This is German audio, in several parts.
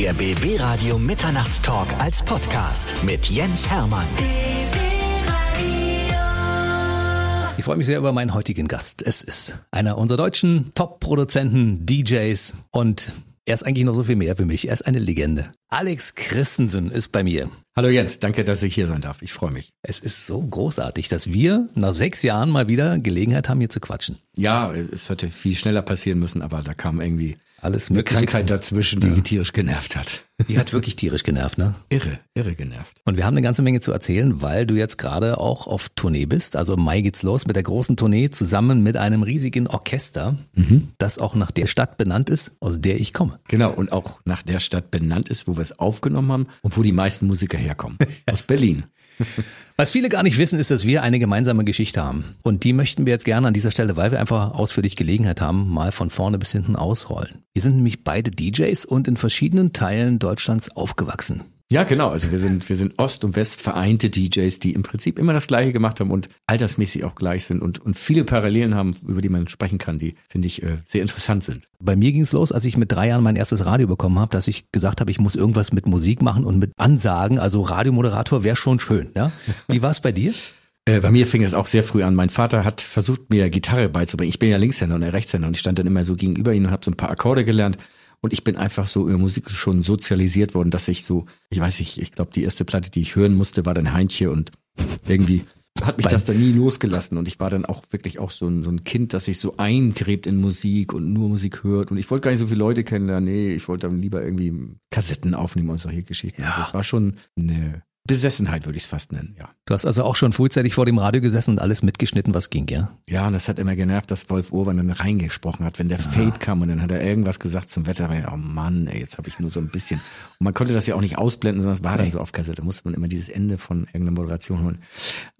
Der BB Radio Mitternachtstalk als Podcast mit Jens Hermann. Ich freue mich sehr über meinen heutigen Gast. Es ist einer unserer deutschen Top-Produzenten, DJs und er ist eigentlich noch so viel mehr für mich. Er ist eine Legende. Alex Christensen ist bei mir. Hallo Jens, danke, dass ich hier sein darf. Ich freue mich. Es ist so großartig, dass wir nach sechs Jahren mal wieder Gelegenheit haben, hier zu quatschen. Ja, es hätte viel schneller passieren müssen, aber da kam irgendwie Alles eine mögliche. Krankheit dazwischen, die tierisch genervt hat. Die hat wirklich tierisch genervt, ne? Irre, irre genervt. Und wir haben eine ganze Menge zu erzählen, weil du jetzt gerade auch auf Tournee bist. Also im Mai geht's los mit der großen Tournee zusammen mit einem riesigen Orchester, das auch nach der Stadt benannt ist, aus der ich komme. Genau, und auch nach der Stadt benannt ist, wo wir es aufgenommen haben und wo die meisten Musiker herkommen. Aus Berlin. Was viele gar nicht wissen, ist, dass wir eine gemeinsame Geschichte haben. Und die möchten wir jetzt gerne an dieser Stelle, weil wir einfach ausführlich Gelegenheit haben, mal von vorne bis hinten ausrollen. Wir sind nämlich beide DJs und in verschiedenen Teilen Deutschlands aufgewachsen. Ja, genau. Also wir sind, wir sind Ost und West vereinte DJs, die im Prinzip immer das Gleiche gemacht haben und altersmäßig auch gleich sind und, und viele Parallelen haben, über die man sprechen kann, die, finde ich, äh, sehr interessant sind. Bei mir ging's los, als ich mit drei Jahren mein erstes Radio bekommen habe, dass ich gesagt habe, ich muss irgendwas mit Musik machen und mit Ansagen. Also Radiomoderator wäre schon schön. Ja? Wie war's bei dir? Äh, bei mir fing es auch sehr früh an. Mein Vater hat versucht, mir Gitarre beizubringen. Ich bin ja Linkshänder und er Rechtshänder und ich stand dann immer so gegenüber ihm und habe so ein paar Akkorde gelernt. Und ich bin einfach so über Musik schon sozialisiert worden, dass ich so, ich weiß nicht, ich glaube, die erste Platte, die ich hören musste, war dann Heintje und irgendwie hat mich das dann nie losgelassen. Und ich war dann auch wirklich auch so ein, so ein Kind, das sich so eingräbt in Musik und nur Musik hört. Und ich wollte gar nicht so viele Leute kennenlernen. Nee, ich wollte dann lieber irgendwie Kassetten aufnehmen und solche Geschichten. Also es war schon eine Besessenheit, würde ich es fast nennen, ja. Du hast also auch schon frühzeitig vor dem Radio gesessen und alles mitgeschnitten, was ging, ja? Ja, und das hat immer genervt, dass Wolf Urban dann reingesprochen hat, wenn der Fade kam und dann hat er irgendwas gesagt zum Wetter. Oh Mann, ey, jetzt habe ich nur so ein bisschen. Und man konnte das ja auch nicht ausblenden, sondern es war dann so auf Kassette. Da musste man immer dieses Ende von irgendeiner Moderation holen.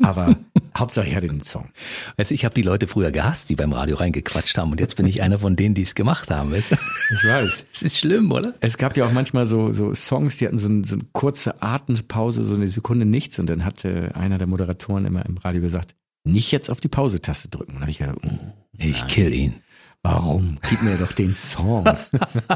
Aber Hauptsache ich hatte den Song. Also ich habe die Leute früher gehasst, die beim Radio reingequatscht haben und jetzt bin ich einer von denen, die es gemacht haben. Weißt du? Ich weiß. Das ist schlimm, oder? Es gab ja auch manchmal so, so Songs, die hatten so, ein, so eine kurze Atempause, so eine Sekunde nichts. Und dann hatte einer der Moderatoren immer im Radio gesagt, nicht jetzt auf die Pause-Taste drücken. Und dann habe ich gedacht, oh, Ich kill ihn. warum? Gib mir doch den Song.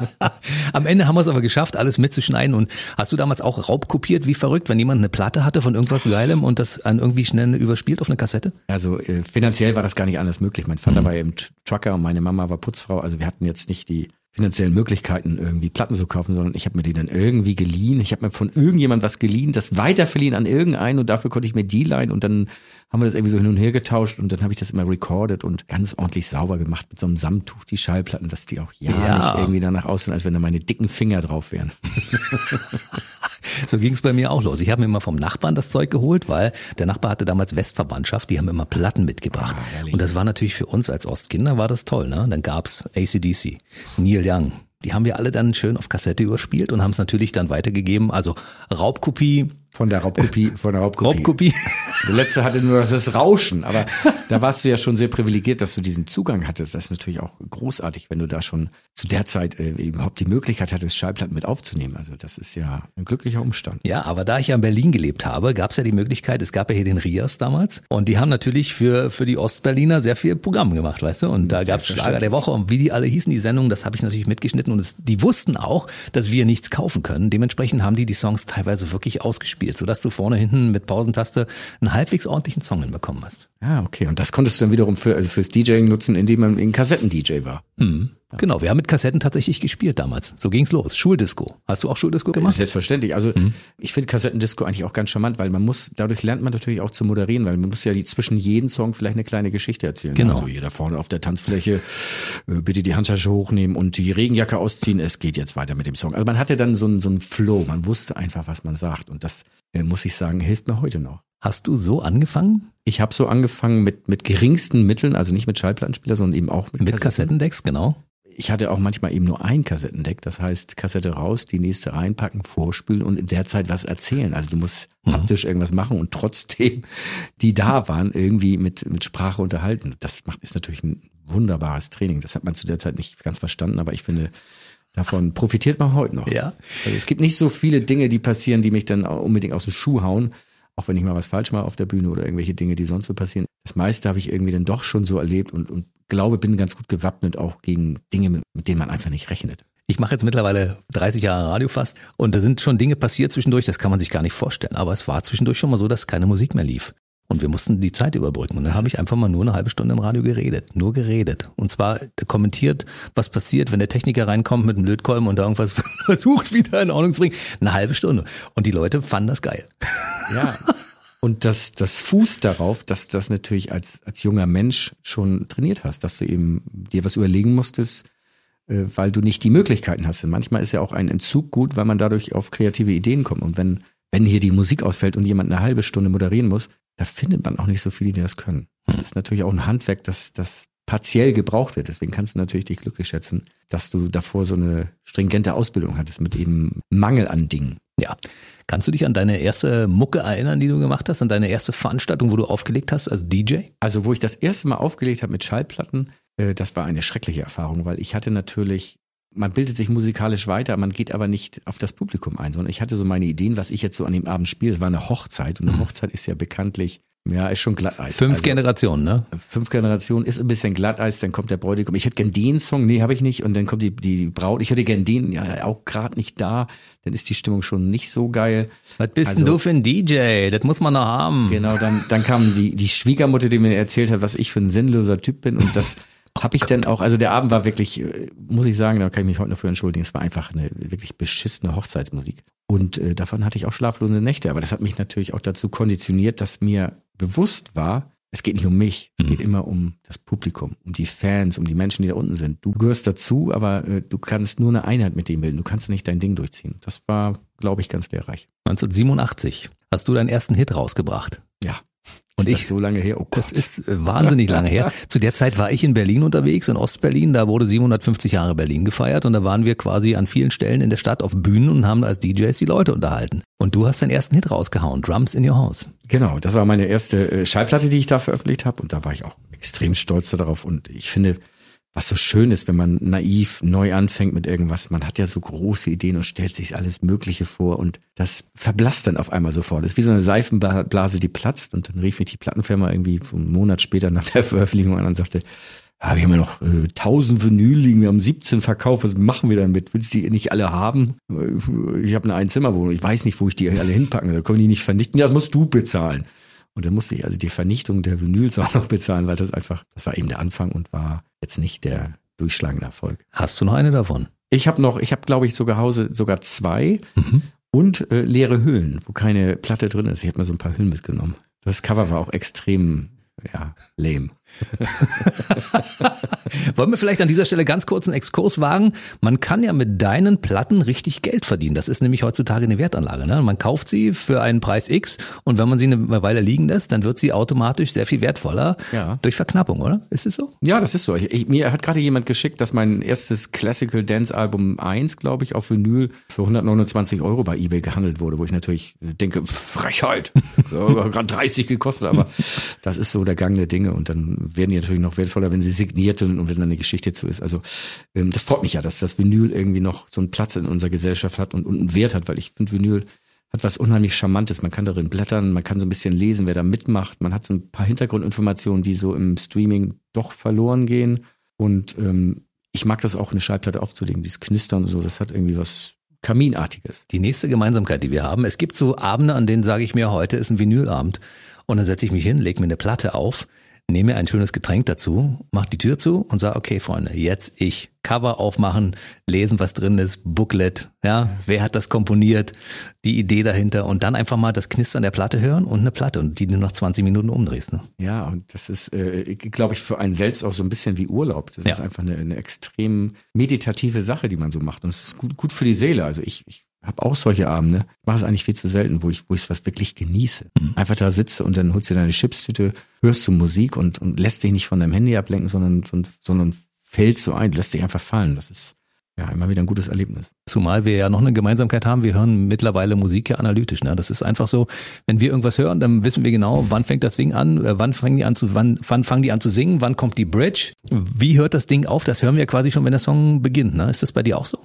Am Ende haben wir es aber geschafft, alles mitzuschneiden. Und hast du damals auch Raub kopiert, wie verrückt, wenn jemand eine Platte hatte von irgendwas Geilem und das an irgendwie schnell überspielt auf eine Kassette? Also äh, finanziell war das gar nicht anders möglich. Mein Vater war eben Tr- Trucker und meine Mama war Putzfrau. Also wir hatten jetzt nicht die finanziellen Möglichkeiten, irgendwie Platten zu kaufen, sondern ich habe mir die dann irgendwie geliehen. Ich habe mir von irgendjemand was geliehen, das weiterverliehen an irgendeinen und dafür konnte ich mir die leihen und dann haben wir das irgendwie so hin und her getauscht und dann habe ich das immer recorded und ganz ordentlich sauber gemacht mit so einem Samttuch, die Schallplatten, dass die auch ja, Ja. nicht irgendwie danach aussehen, als wenn da meine dicken Finger drauf wären. So ging es bei mir auch los. Ich habe mir immer vom Nachbarn das Zeug geholt, weil der Nachbar hatte damals Westverwandtschaft, die haben immer Platten mitgebracht. Ah, und das war natürlich für uns als Ostkinder war das toll. Ne? Dann gab's ACDC, Neil Young. Die haben wir alle dann schön auf Kassette überspielt und haben es natürlich dann weitergegeben. Also Raubkopie, Von der Raubkopie, von der Raubkopie. Raubkopie. Der letzte hatte nur das Rauschen, aber da warst du ja schon sehr privilegiert, dass du diesen Zugang hattest. Das ist natürlich auch großartig, wenn du da schon zu der Zeit äh, überhaupt die Möglichkeit hattest, Schallplatten mit aufzunehmen. Also das ist ja ein glücklicher Umstand. Ja, aber da ich ja in Berlin gelebt habe, gab es ja die Möglichkeit, es gab ja hier den Rias damals und die haben natürlich für, für die Ostberliner sehr viel Programm gemacht, weißt du? Und da gab es Schlager der Woche und wie die alle hießen, die Sendungen, das habe ich natürlich mitgeschnitten und es, die wussten auch, dass wir nichts kaufen können. Dementsprechend haben die die Songs teilweise wirklich ausgespielt, sodass du vorne, hinten mit Pausentaste einen halbwegs ordentlichen Song hinbekommen hast. Ah, okay. Und das konntest du dann wiederum für, also fürs DJing nutzen, indem man ein Kassetten-DJ war. Genau, wir haben mit Kassetten tatsächlich gespielt damals. So ging's los. Schuldisco. Hast du auch Schuldisco gemacht? Selbstverständlich. Also ich finde Kassettendisco eigentlich auch ganz charmant, weil man muss, dadurch lernt man natürlich auch zu moderieren, weil man muss ja die, zwischen jedem Song vielleicht eine kleine Geschichte erzählen. Genau. Also jeder vorne auf der Tanzfläche, äh, bitte die Handtasche hochnehmen und die Regenjacke ausziehen, es geht jetzt weiter mit dem Song. Also man hatte dann so einen so einen Flow, man wusste einfach, was man sagt und das, äh, muss ich sagen, hilft mir heute noch. Hast du so angefangen? Ich habe so angefangen mit, mit geringsten Mitteln, also nicht mit Schallplattenspieler, sondern eben auch mit, Mit Kassettendecks, genau. Ich hatte auch manchmal eben nur ein Kassettendeck, das heißt Kassette raus, die nächste reinpacken, vorspülen und in der Zeit was erzählen. Also du musst haptisch irgendwas machen und trotzdem, die da waren, irgendwie mit, mit Sprache unterhalten. Das macht, ist natürlich ein wunderbares Training. Das hat man zu der Zeit nicht ganz verstanden, aber ich finde, davon profitiert man heute noch. Ja. Also es gibt nicht so viele Dinge, die passieren, die mich dann unbedingt aus dem Schuh hauen. Auch wenn ich mal was falsch mache auf der Bühne oder irgendwelche Dinge, die sonst so passieren. Das meiste habe ich irgendwie dann doch schon so erlebt und, und glaube, bin ganz gut gewappnet auch gegen Dinge, mit, mit denen man einfach nicht rechnet. Ich mache jetzt mittlerweile 30 Jahre Radio fast und da sind schon Dinge passiert zwischendurch, das kann man sich gar nicht vorstellen. Aber es war zwischendurch schon mal so, dass keine Musik mehr lief. Und wir mussten die Zeit überbrücken. Und dann habe ich einfach mal nur eine halbe Stunde im Radio geredet. Nur geredet. Und zwar kommentiert, was passiert, wenn der Techniker reinkommt mit einem Lötkolben und da irgendwas versucht, wieder in Ordnung zu bringen. Eine halbe Stunde. Und die Leute fanden das geil. Ja. Und das, das Fuß darauf, dass du das natürlich als, als junger Mensch schon trainiert hast, dass du eben dir was überlegen musstest, äh, weil du nicht die Möglichkeiten hast. Und manchmal ist ja auch ein Entzug gut, weil man dadurch auf kreative Ideen kommt. Und wenn, wenn hier die Musik ausfällt und jemand eine halbe Stunde moderieren muss, da findet man auch nicht so viele, die das können. Das hm. ist natürlich auch ein Handwerk, das, das partiell gebraucht wird. Deswegen kannst du natürlich dich glücklich schätzen, dass du davor so eine stringente Ausbildung hattest mit eben Mangel an Dingen. Ja. Kannst du dich an deine erste Mucke erinnern, die du gemacht hast, an deine erste Veranstaltung, wo du aufgelegt hast als DJ? Also, wo ich das erste Mal aufgelegt habe mit Schallplatten, äh, das war eine schreckliche Erfahrung, weil ich hatte natürlich man bildet sich musikalisch weiter, man geht aber nicht auf das Publikum ein, sondern ich hatte so meine Ideen, was ich jetzt so an dem Abend spiele. Es war eine Hochzeit und eine mhm. Hochzeit ist ja bekanntlich, ja, ist schon Glatteis. Fünf also, Generationen, ne? Fünf Generationen ist ein bisschen Glatteis, dann kommt der Bräutigam. Ich hätte gern den Song, nee, habe ich nicht. Und dann kommt die, die Braut, ich hätte gern den, ja, auch gerade nicht da. Dann ist die Stimmung schon nicht so geil. Was bist also, denn du für ein DJ? Das muss man noch haben. Genau, dann, dann kam die, die Schwiegermutter, die mir erzählt hat, was ich für ein sinnloser Typ bin. Und das habe ich denn auch, also der Abend war wirklich, äh, muss ich sagen, da kann ich mich heute noch für entschuldigen, es war einfach eine wirklich beschissene Hochzeitsmusik. Und äh, davon hatte ich auch schlaflose Nächte. Aber das hat mich natürlich auch dazu konditioniert, dass mir bewusst war, es geht nicht um mich, es mhm. geht immer um das Publikum, um die Fans, um die Menschen, die da unten sind. Du gehörst dazu, aber äh, du kannst nur eine Einheit mit dem bilden. Du kannst nicht dein Ding durchziehen. Das war, glaube ich, ganz lehrreich. 1987 hast du deinen ersten Hit rausgebracht. Ja. Und ist ich, so lange her? Oh Gott. Das ist äh, wahnsinnig lange her. Zu der Zeit war ich in Berlin unterwegs, in Ostberlin. Da wurde 750 Jahre Berlin gefeiert und da waren wir quasi an vielen Stellen in der Stadt auf Bühnen und haben als DJs die Leute unterhalten. Und du hast deinen ersten Hit rausgehauen, Drums in Your House. Genau, das war meine erste äh, Schallplatte, die ich da veröffentlicht habe und da war ich auch extrem stolz darauf und ich finde, was so schön ist, wenn man naiv neu anfängt mit irgendwas. Man hat ja so große Ideen und stellt sich alles Mögliche vor und das verblasst dann auf einmal sofort. Das ist wie so eine Seifenblase, die platzt und dann rief mich die Plattenfirma irgendwie einen Monat später nach der Veröffentlichung an und sagte, ah, wir haben ja noch äh, 1000 Vinyl liegen, wir haben 17 verkauft, was machen wir damit? Willst du die nicht alle haben? Ich habe eine Einzimmerwohnung, ich weiß nicht, wo ich die alle hinpacken, da können die nicht vernichten. Das musst du bezahlen. Und dann musste ich also die Vernichtung der Vinyls auch noch bezahlen, weil das einfach, das war eben der Anfang und war jetzt nicht der durchschlagende Erfolg. Hast du noch eine davon? Ich habe noch, ich habe glaube ich sogar Hause sogar zwei mhm. und äh, leere Hüllen, wo keine Platte drin ist. Ich habe mir so ein paar Hüllen mitgenommen. Das Cover war auch extrem ja, lame. Wollen wir vielleicht an dieser Stelle ganz kurz einen Exkurs wagen? Man kann ja mit deinen Platten richtig Geld verdienen. Das ist nämlich heutzutage eine Wertanlage. Ne? Man kauft sie für einen Preis X und wenn man sie eine Weile liegen lässt, dann wird sie automatisch sehr viel wertvoller ja. durch Verknappung, oder? Ist es so? Ja, das ist so. Ich, ich, mir hat gerade jemand geschickt, dass mein erstes Classical Dance Album 1, glaube ich, auf Vinyl für 129 Euro bei eBay gehandelt wurde, wo ich natürlich denke, Frechheit, gerade 30 gekostet, aber das ist so der Gang der Dinge und dann werden die natürlich noch wertvoller, wenn sie signiert sind und wenn da eine Geschichte zu ist. Also ähm, das freut mich ja, dass das Vinyl irgendwie noch so einen Platz in unserer Gesellschaft hat und, und einen Wert hat, weil ich finde, Vinyl hat was unheimlich Charmantes. Man kann darin blättern, man kann so ein bisschen lesen, wer da mitmacht. Man hat so ein paar Hintergrundinformationen, die so im Streaming doch verloren gehen. Und ähm, ich mag das auch, eine Schallplatte aufzulegen, dieses Knistern und so, das hat irgendwie was Kaminartiges. Die nächste Gemeinsamkeit, die wir haben, es gibt so Abende, an denen sage ich mir, heute ist ein Vinylabend. Und dann setze ich mich hin, lege mir eine Platte auf, nehme ein schönes Getränk dazu, mach die Tür zu und sage, okay, Freunde, jetzt ich. Cover aufmachen, lesen, was drin ist, Booklet, ja, wer hat das komponiert, die Idee dahinter und dann einfach mal das Knistern der Platte hören und eine Platte und die du noch 20 Minuten umdrehst. Ne? Ja, und das ist, äh, glaube ich, für einen selbst auch so ein bisschen wie Urlaub. Das ja. ist einfach eine, eine extrem meditative Sache, die man so macht und es ist gut, gut für die Seele. Also ich, ich habe auch solche Abende. Ich mache es eigentlich viel zu selten, wo ich wo ich was wirklich genieße. Mhm. Einfach da sitze und dann holst du deine Chipstüte, hörst du Musik und und lässt dich nicht von deinem Handy ablenken, sondern sondern fällst so ein, lässt dich einfach fallen. Das ist ja immer wieder ein gutes Erlebnis. Zumal wir ja noch eine Gemeinsamkeit haben, wir hören mittlerweile Musik ja analytisch. Ne? Das ist einfach so, wenn wir irgendwas hören, dann wissen wir genau, wann fängt das Ding an, äh, wann fangen die an zu, wann, wann fangen die an zu singen, wann kommt die Bridge, wie hört das Ding auf, das hören wir quasi schon, wenn der Song beginnt. Ne? Ist das bei dir auch so?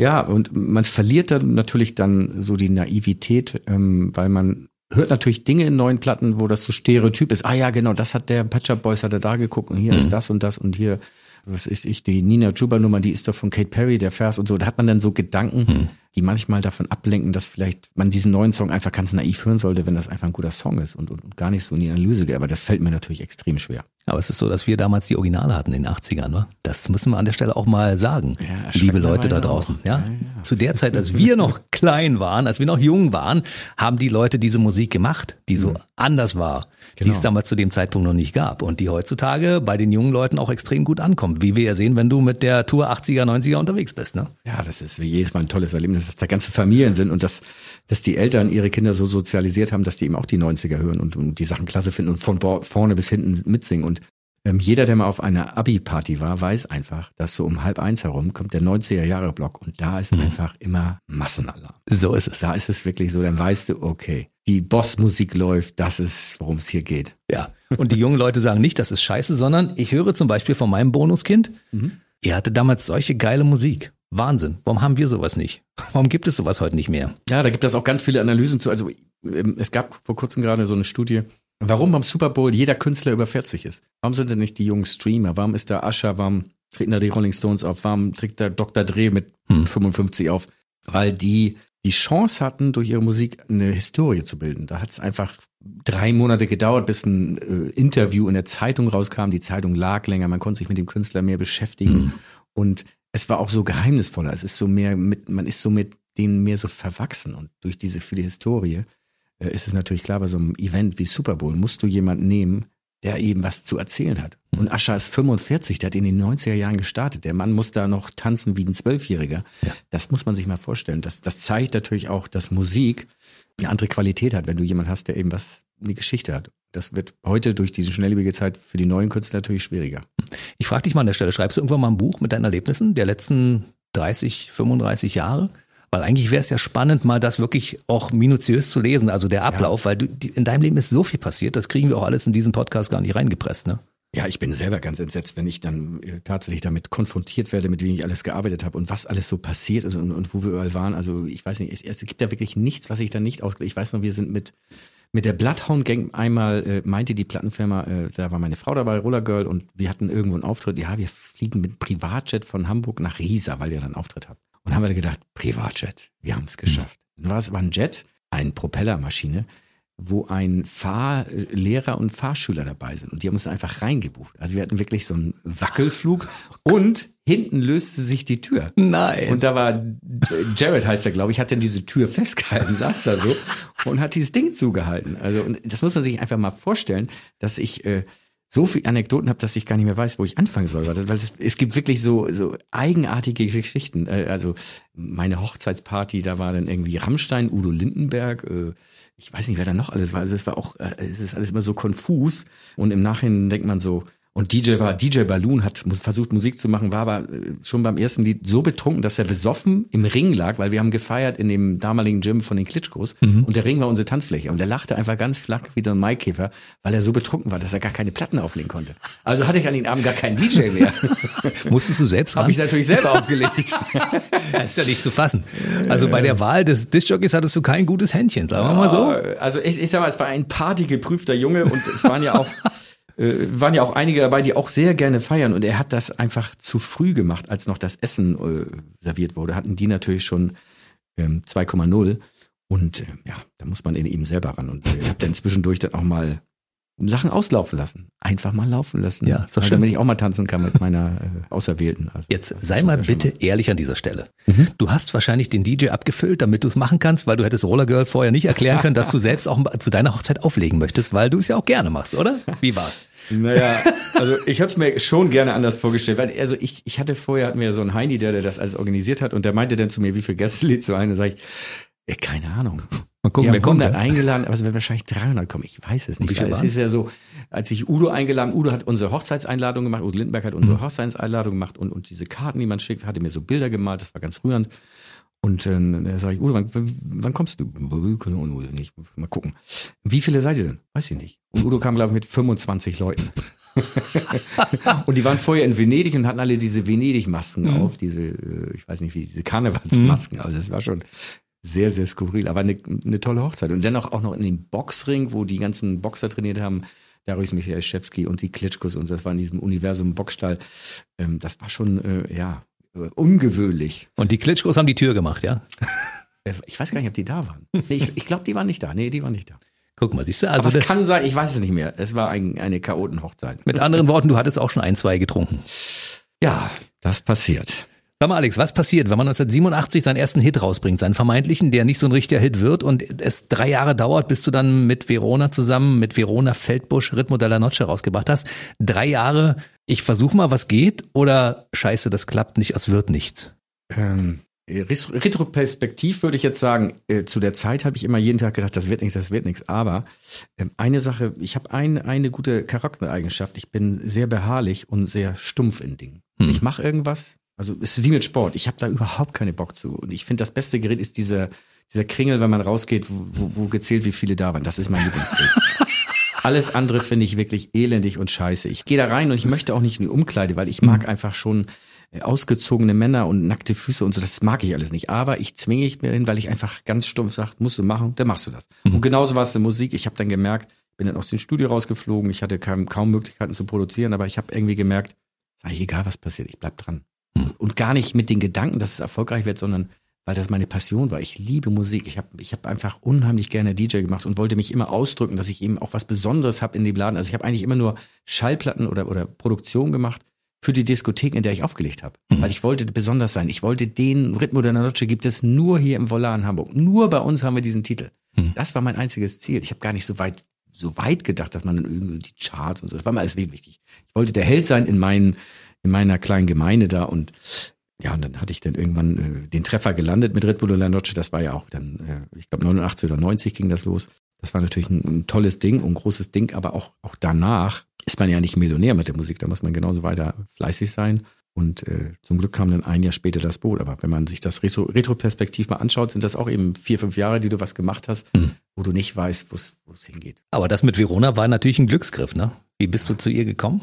Ja, und man verliert dann natürlich dann so die Naivität, ähm, weil man hört natürlich Dinge in neuen Platten, wo das so Stereotyp ist. Ah ja, genau, das hat der Patcher Boys hat er da geguckt und hier mhm. ist das und das und hier was ist ich, die Nina Juba Nummer, die ist doch von Kate Perry, der Vers und so. Da hat man dann so Gedanken, hm. die manchmal davon ablenken, dass vielleicht man diesen neuen Song einfach ganz naiv hören sollte, wenn das einfach ein guter Song ist und, und, und gar nicht so in die Analyse geht. Aber das fällt mir natürlich extrem schwer. Aber es ist so, dass wir damals die Originale hatten in den 80ern, wa? Das müssen wir an der Stelle auch mal sagen, ja, liebe Leute da draußen. Ja? Ja, ja? Zu der Zeit, als wir noch klein waren, als wir noch jung waren, haben die Leute diese Musik gemacht, die so mhm. anders war genau. die es damals zu dem Zeitpunkt noch nicht gab und die heutzutage bei den jungen Leuten auch extrem gut ankommt, wie wir ja sehen, wenn du mit der Tour 80er, 90er unterwegs bist. Ne? Ja, das ist wie jedes Mal ein tolles Erlebnis, dass da ganze Familien sind und dass, dass die Eltern ihre Kinder so sozialisiert haben, dass die eben auch die 90er hören und, und die Sachen klasse finden und von vorne bis hinten mitsingen und ähm, jeder, der mal auf einer Abi-Party war, weiß einfach, dass so um halb eins herum kommt der 90er-Jahre-Block und da ist mhm. einfach immer Massenalarm. So ist es. Da ist es wirklich so, dann weißt du, okay, die Bossmusik läuft, das ist, worum es hier geht. Ja. Und die jungen Leute sagen nicht, das ist scheiße, sondern ich höre zum Beispiel von meinem Bonuskind, mhm. ihr hatte damals solche geile Musik. Wahnsinn. Warum haben wir sowas nicht? Warum gibt es sowas heute nicht mehr? Ja, da gibt es auch ganz viele Analysen zu. Also ähm, es gab vor kurzem gerade so eine Studie, warum beim Super Bowl jeder Künstler über 40 ist. Warum sind denn nicht die jungen Streamer? Warum ist da Asher? Warum treten da die Rolling Stones auf? Warum trägt da Dr. Dre mit hm. 55 auf? Weil die die Chance hatten, durch ihre Musik eine Historie zu bilden. Da hat es einfach drei Monate gedauert, bis ein äh, Interview in der Zeitung rauskam. Die Zeitung lag länger, man konnte sich mit dem Künstler mehr beschäftigen. Mhm. Und es war auch so geheimnisvoller. Es ist so mehr mit, man ist so mit denen mehr so verwachsen. Und durch diese viele Historie äh, ist es natürlich klar, bei so einem Event wie Super Bowl musst du jemanden nehmen, der eben was zu erzählen hat. Und Ascha ist 45, der hat in den 90er Jahren gestartet. Der Mann muss da noch tanzen wie ein Zwölfjähriger. Ja. Das muss man sich mal vorstellen. Das, das zeigt natürlich auch, dass Musik eine andere Qualität hat, wenn du jemanden hast, der eben was, eine Geschichte hat. Das wird heute durch diese schnelllebige Zeit für die neuen Künstler natürlich schwieriger. Ich frage dich mal an der Stelle, schreibst du irgendwann mal ein Buch mit deinen Erlebnissen der letzten 30, 35 Jahre? Weil eigentlich wäre es ja spannend, mal das wirklich auch minutiös zu lesen, also der Ablauf, ja. weil du, in deinem Leben ist so viel passiert, das kriegen wir auch alles in diesen Podcast gar nicht reingepresst, ne? Ja, ich bin selber ganz entsetzt, wenn ich dann äh, tatsächlich damit konfrontiert werde, mit wem ich alles gearbeitet habe und was alles so passiert ist und, und wo wir überall waren. Also ich weiß nicht, es, es gibt ja wirklich nichts, was ich da nicht ausgelegt. Ich weiß noch, wir sind mit mit der Bloodhound Gang einmal äh, meinte die Plattenfirma, äh, da war meine Frau dabei, Roller Girl, und wir hatten irgendwo einen Auftritt. Ja, wir fliegen mit Privatjet von Hamburg nach Riesa, weil ihr dann einen Auftritt habt. Und haben wir gedacht, Privatjet, wir haben es geschafft. Mhm. Dann war es aber ein Jet, eine Propellermaschine, wo ein Fahrlehrer und Fahrschüler dabei sind. Und die haben uns einfach reingebucht. Also wir hatten wirklich so einen Wackelflug und hinten löste sich die Tür. Nein. Und da war, Jared heißt er, glaube ich, hat dann diese Tür festgehalten, saß da so und hat dieses Ding zugehalten. Also und das muss man sich einfach mal vorstellen, dass ich äh, so viele Anekdoten habe, dass ich gar nicht mehr weiß, wo ich anfangen soll. Weil, das, es gibt wirklich so, so eigenartige Geschichten. Äh, also meine Hochzeitsparty, da war dann irgendwie Rammstein, Udo Lindenberg, äh, ich weiß nicht, wer da noch alles war. Also es war auch, äh, es ist alles immer so konfus. Und im Nachhinein denkt man so, und DJ war, DJ Balloon hat versucht Musik zu machen, war aber äh, schon beim ersten Lied so betrunken, dass er besoffen im Ring lag, weil wir haben gefeiert in dem damaligen Gym von den Klitschkos mhm. und der Ring war unsere Tanzfläche und er lachte einfach ganz flach wie ein Maikäfer, weil er so betrunken war, dass er gar keine Platten auflegen konnte. Also hatte ich an den Abend gar keinen DJ mehr. Musstest du selbst Habe ich natürlich selber aufgelegt. das ist ja nicht zu fassen. Also bei der Wahl des Discjockeys hattest du kein gutes Händchen, sagen wir mal so. Also ich, ich sag mal, es war ein partygeprüfter Junge und es waren ja auch äh, waren ja auch einige dabei, die auch sehr gerne feiern. Und er hat das einfach zu früh gemacht, als noch das Essen äh, serviert wurde. Hatten die natürlich schon ähm, 2,0 und äh, ja, da muss man in ihm selber ran. Und äh, habe dann zwischendurch dann auch mal Sachen auslaufen lassen. Einfach mal laufen lassen. Ja, so schön. Damit ich auch mal tanzen kann mit meiner äh, Auserwählten. Also, Jetzt sei mal bitte ehrlich an dieser Stelle. Mhm. Du hast wahrscheinlich den DJ abgefüllt, damit du es machen kannst, weil du hättest Roller Girl vorher nicht erklären können, dass du selbst auch zu deiner Hochzeit auflegen möchtest, weil du es ja auch gerne machst, oder? Wie war's? Naja, also ich hatte es mir schon gerne anders vorgestellt, weil also ich, ich hatte vorher hatten wir so einen Heini, der, der das alles organisiert hat und der meinte dann zu mir, wie viele Gäste lädt so ein? Da sage ich, ja, keine Ahnung. Mal gucken, wer kommt dann eingeladen, aber es werden wahrscheinlich 300 kommen. Ich weiß es nicht. Es ist ja so, als ich Udo eingeladen, Udo hat unsere Hochzeitseinladung gemacht, Udo Lindenberg hat unsere mhm. Hochzeitseinladung gemacht und, und diese Karten, die man schickt, hatte mir so Bilder gemalt, das war ganz rührend. Und äh, dann sage ich, Udo, wann, wann kommst du? Nicht. Mal gucken. Wie viele seid ihr denn? Weiß ich nicht. Und Udo kam, glaube ich, mit 25 Leuten. und die waren vorher in Venedig und hatten alle diese Venedig-Masken mhm. auf, diese, äh, ich weiß nicht wie, diese Karnevalsmasken. Mhm. Also das war schon sehr, sehr skurril, aber eine, eine tolle Hochzeit. Und dennoch auch noch in dem Boxring, wo die ganzen Boxer trainiert haben, Darius Michaelszewski und die Klitschkos und das war in diesem Universum Bockstall. Ähm, das war schon, äh, ja, äh, ungewöhnlich. Und die Klitschkos haben die Tür gemacht, ja? Äh, ich weiß gar nicht, ob die da waren. Nee, ich ich glaube, die waren nicht da. Nee, die waren nicht da. Guck mal, siehst du, also Aber es kann sein, ich weiß es nicht mehr. Es war ein, eine Chaotenhochzeit. mit anderen Worten, du hattest auch schon ein, zwei getrunken. Ja, das passiert. Sag mal, Alex, was passiert, wenn man 1987 seinen ersten Hit rausbringt, seinen vermeintlichen, der nicht so ein richtiger Hit wird und es drei Jahre dauert, bis du dann mit Verona zusammen, mit Verona Feldbusch Ritmo della Noche rausgebracht hast? Drei Jahre, ich versuch mal, was geht oder scheiße, das klappt nicht, es wird nichts? Ähm, retroperspektiv würde ich jetzt sagen, äh, zu der Zeit habe ich immer jeden Tag gedacht, das wird nichts, das wird nichts. Aber ähm, eine Sache, ich habe ein, eine gute Charaktereigenschaft. Ich bin sehr beharrlich und sehr stumpf in Dingen. Also Hm. ich mache irgendwas, also es ist wie mit Sport. Ich habe da überhaupt keine Bock zu. Und ich finde, das beste Gerät ist dieser, dieser Kringel, wenn man rausgeht, wo, wo, gezählt, wie viele da waren. Das ist mein Lieblingsgerät. Alles andere finde ich wirklich elendig und scheiße. Ich gehe da rein und ich möchte auch nicht in die Umkleide, weil ich mag einfach schon äh, ausgezogene Männer und nackte Füße und so, das mag ich alles nicht. Aber ich zwinge ich mir hin, weil ich einfach ganz stumpf sage, musst du machen, dann machst du das. Und genauso war es in der Musik. Ich habe dann gemerkt, bin dann aus dem Studio rausgeflogen, ich hatte kaum, kaum Möglichkeiten zu produzieren, aber ich habe irgendwie gemerkt, eigentlich egal, was passiert, ich bleib dran. Und gar nicht mit den Gedanken, dass es erfolgreich wird, sondern weil das meine Passion war. Ich liebe Musik. Ich habe ich hab einfach unheimlich gerne DJ gemacht und wollte mich immer ausdrücken, dass ich eben auch was Besonderes habe in dem Laden. Also ich habe eigentlich immer nur Schallplatten oder, oder Produktion gemacht für die Diskothek, in der ich aufgelegt habe. Weil ich wollte besonders sein. Ich wollte den Rhythmo der Noche gibt es nur hier im Volar in Hamburg. Nur bei uns haben wir diesen Titel. Das war mein einziges Ziel. Ich habe gar nicht so weit so weit gedacht, dass man dann irgendwie die Charts und so. Das war mir alles wichtig. Ich wollte der Held sein in meinen in meiner kleinen Gemeinde da und ja, und dann hatte ich dann irgendwann äh, den Treffer gelandet mit Red Bull La Noche. Das war ja auch dann, äh, ich glaube 89 oder 90 ging das los. Das war natürlich ein, ein tolles Ding und ein großes Ding, aber auch, auch danach ist man ja nicht Millionär mit der Musik. Da muss man genauso weiter fleißig sein. Und äh, zum Glück kam dann ein Jahr später das Boot. Aber wenn man sich das Retro, Retroperspektiv mal anschaut, sind das auch eben vier, fünf Jahre, die du was gemacht hast, wo du nicht weißt, wo es wo es hingeht. Aber das mit Verona war natürlich ein Glücksgriff, ne? Wie bist du zu ihr gekommen?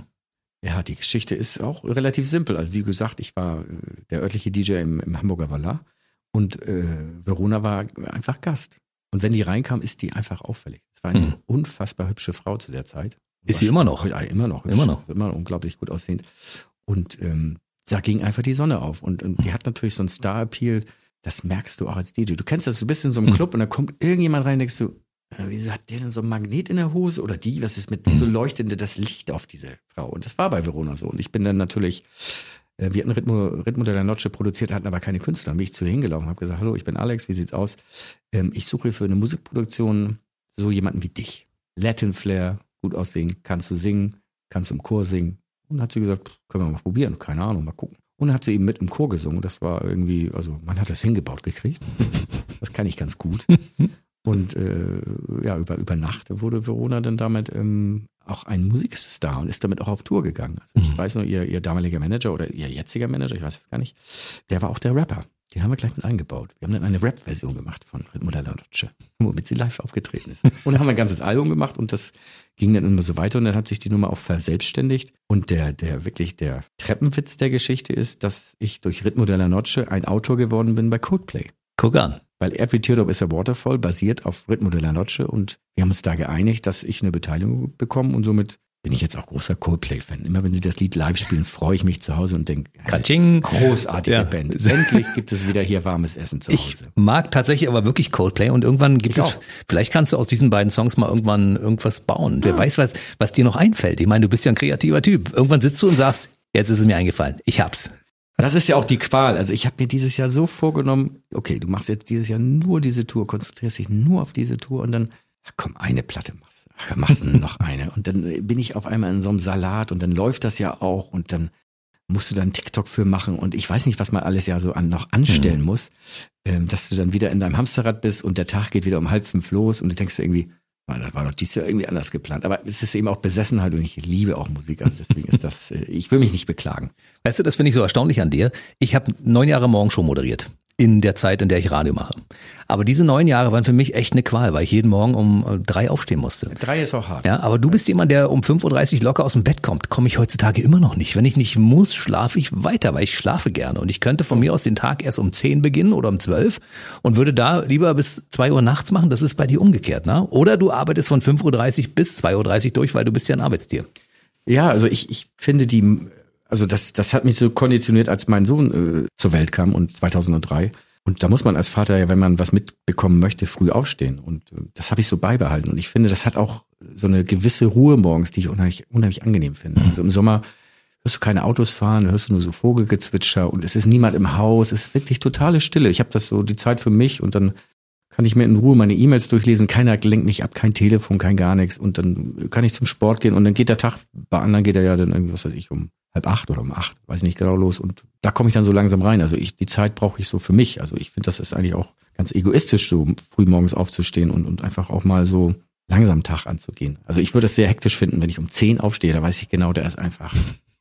Ja, die Geschichte ist auch relativ simpel. Also wie gesagt, ich war äh, der örtliche DJ im, im Hamburger Vallar und äh, Verona war einfach Gast. Und wenn die reinkam, ist die einfach auffällig. Es war eine Mhm. unfassbar hübsche Frau zu der Zeit. Ist sie immer noch? Ja, immer noch. Immer noch. Immer noch unglaublich gut aussehend. Und ähm, da ging einfach die Sonne auf. Und, und die hat natürlich so einen Star-Appeal, das merkst du auch als DJ. Du kennst das, du bist in so einem Mhm. Club und da kommt irgendjemand rein und denkst du, wieso hat der denn so ein Magnet in der Hose oder die? Was ist mit wieso leuchtende das Licht auf diese Frau? Und das war bei Verona so. Und ich bin dann natürlich, äh, wir hatten Ritmo, Ritmo de la Noche produziert, hatten aber keine Künstler. Dann bin ich zu ihr hingelaufen, habe gesagt, hallo, ich bin Alex, wie sieht's aus? Ähm, ich suche für eine Musikproduktion so jemanden wie dich. Latin Flair, gut aussehen, kannst du singen, kannst du im Chor singen. Und hat sie gesagt, können wir mal probieren, keine Ahnung, mal gucken. Und dann hat sie eben mit im Chor gesungen. Das war irgendwie, also man hat das hingebaut gekriegt. Das kann ich ganz gut. Und äh, ja, über, über Nacht wurde Verona dann damit ähm, auch ein Musikstar und ist damit auch auf Tour gegangen. Also ich Mhm. weiß nur, ihr, ihr damaliger Manager oder ihr jetziger Manager, ich weiß das gar nicht, der war auch der Rapper. Den haben wir gleich mit eingebaut. Wir haben dann eine Rap-Version gemacht von Ritmo della Noche, womit sie live aufgetreten ist. Und dann haben wir ein ganzes Album gemacht und das ging dann immer so weiter und dann hat sich die Nummer auch verselbstständigt. Und der, der wirklich der Treppenwitz der Geschichte ist, dass ich durch Ritmo della Noche ein Autor geworden bin bei Codeplay. Guck an. Weil Every Teardrop is a Waterfall basiert auf Ritmo della Noche und wir haben uns da geeinigt, dass ich eine Beteiligung bekomme und somit bin ich jetzt auch großer Coldplay-Fan. Immer wenn sie das Lied live spielen, freue ich mich zu Hause und denke, Katsching. großartige Ja. Band. Endlich gibt es wieder hier warmes Essen zu Ich Hause. mag tatsächlich aber wirklich Coldplay und irgendwann gibt Ich es, auch. vielleicht kannst du aus diesen beiden Songs mal irgendwann irgendwas bauen. Wer weiß, was, was dir noch einfällt. Ich meine, du bist ja ein kreativer Typ. Irgendwann sitzt du und sagst, jetzt ist es mir eingefallen. Ich hab's. Das ist ja auch die Qual. Also ich habe mir dieses Jahr so vorgenommen, okay, du machst jetzt dieses Jahr nur diese Tour, konzentrierst dich nur auf diese Tour und dann, ach komm, eine Platte machst du. Ach, machst du noch eine. Und dann bin ich auf einmal in so einem Salat und dann läuft das ja auch und dann musst du dann TikTok für machen und ich weiß nicht, was man alles ja so an, noch anstellen muss, ähm, dass du dann wieder in deinem Hamsterrad bist und der Tag geht wieder um halb fünf los und du denkst irgendwie, "Ah, das war doch dieses Jahr irgendwie anders geplant. Aber es ist eben auch Besessenheit und ich liebe auch Musik. Also deswegen ist das, äh, ich will mich nicht beklagen. Weißt du, das finde ich so erstaunlich an dir. Ich habe neun Jahre Morgenshow moderiert. In der Zeit, in der ich Radio mache. Aber diese neun Jahre waren für mich echt eine Qual, weil ich jeden Morgen um äh, drei aufstehen musste. Drei ist auch hart. Ja, aber du bist jemand, der um 5.30 Uhr locker aus dem Bett kommt. Komme ich heutzutage immer noch nicht. Wenn ich nicht muss, schlafe ich weiter, weil ich schlafe gerne. Und ich könnte von mir aus den Tag erst um 10 beginnen oder um 12 und würde da lieber bis 2 Uhr nachts machen. Das ist bei dir umgekehrt, ne? Oder du arbeitest von 5.30 Uhr bis 2.30 Uhr durch, weil du bist ja ein Arbeitstier. Ja, also ich, ich finde die, also das, das hat mich so konditioniert, als mein Sohn äh, zur Welt kam und 2003. Und da muss man als Vater ja, wenn man was mitbekommen möchte, früh aufstehen. Und äh, das habe ich so beibehalten. Und ich finde, das hat auch so eine gewisse Ruhe morgens, die ich unheimlich, unheimlich angenehm finde. Also im Sommer hörst du keine Autos fahren, hörst du nur so Vogelgezwitscher und es ist niemand im Haus. Es ist wirklich totale Stille. Ich habe das so die Zeit für mich und dann kann ich mir in Ruhe meine E-Mails durchlesen, keiner lenkt mich ab, kein Telefon, kein gar nichts und dann kann ich zum Sport gehen und dann geht der Tag, bei anderen geht er ja dann irgendwie, was weiß ich, um halb acht oder um acht, weiß nicht genau los und da komme ich dann so langsam rein. Also ich, die Zeit brauche ich so für mich. Also ich finde, das ist eigentlich auch ganz egoistisch, so früh morgens aufzustehen und, und einfach auch mal so langsam Tag anzugehen. Also ich würde es sehr hektisch finden, wenn ich um zehn aufstehe, da weiß ich genau, der ist einfach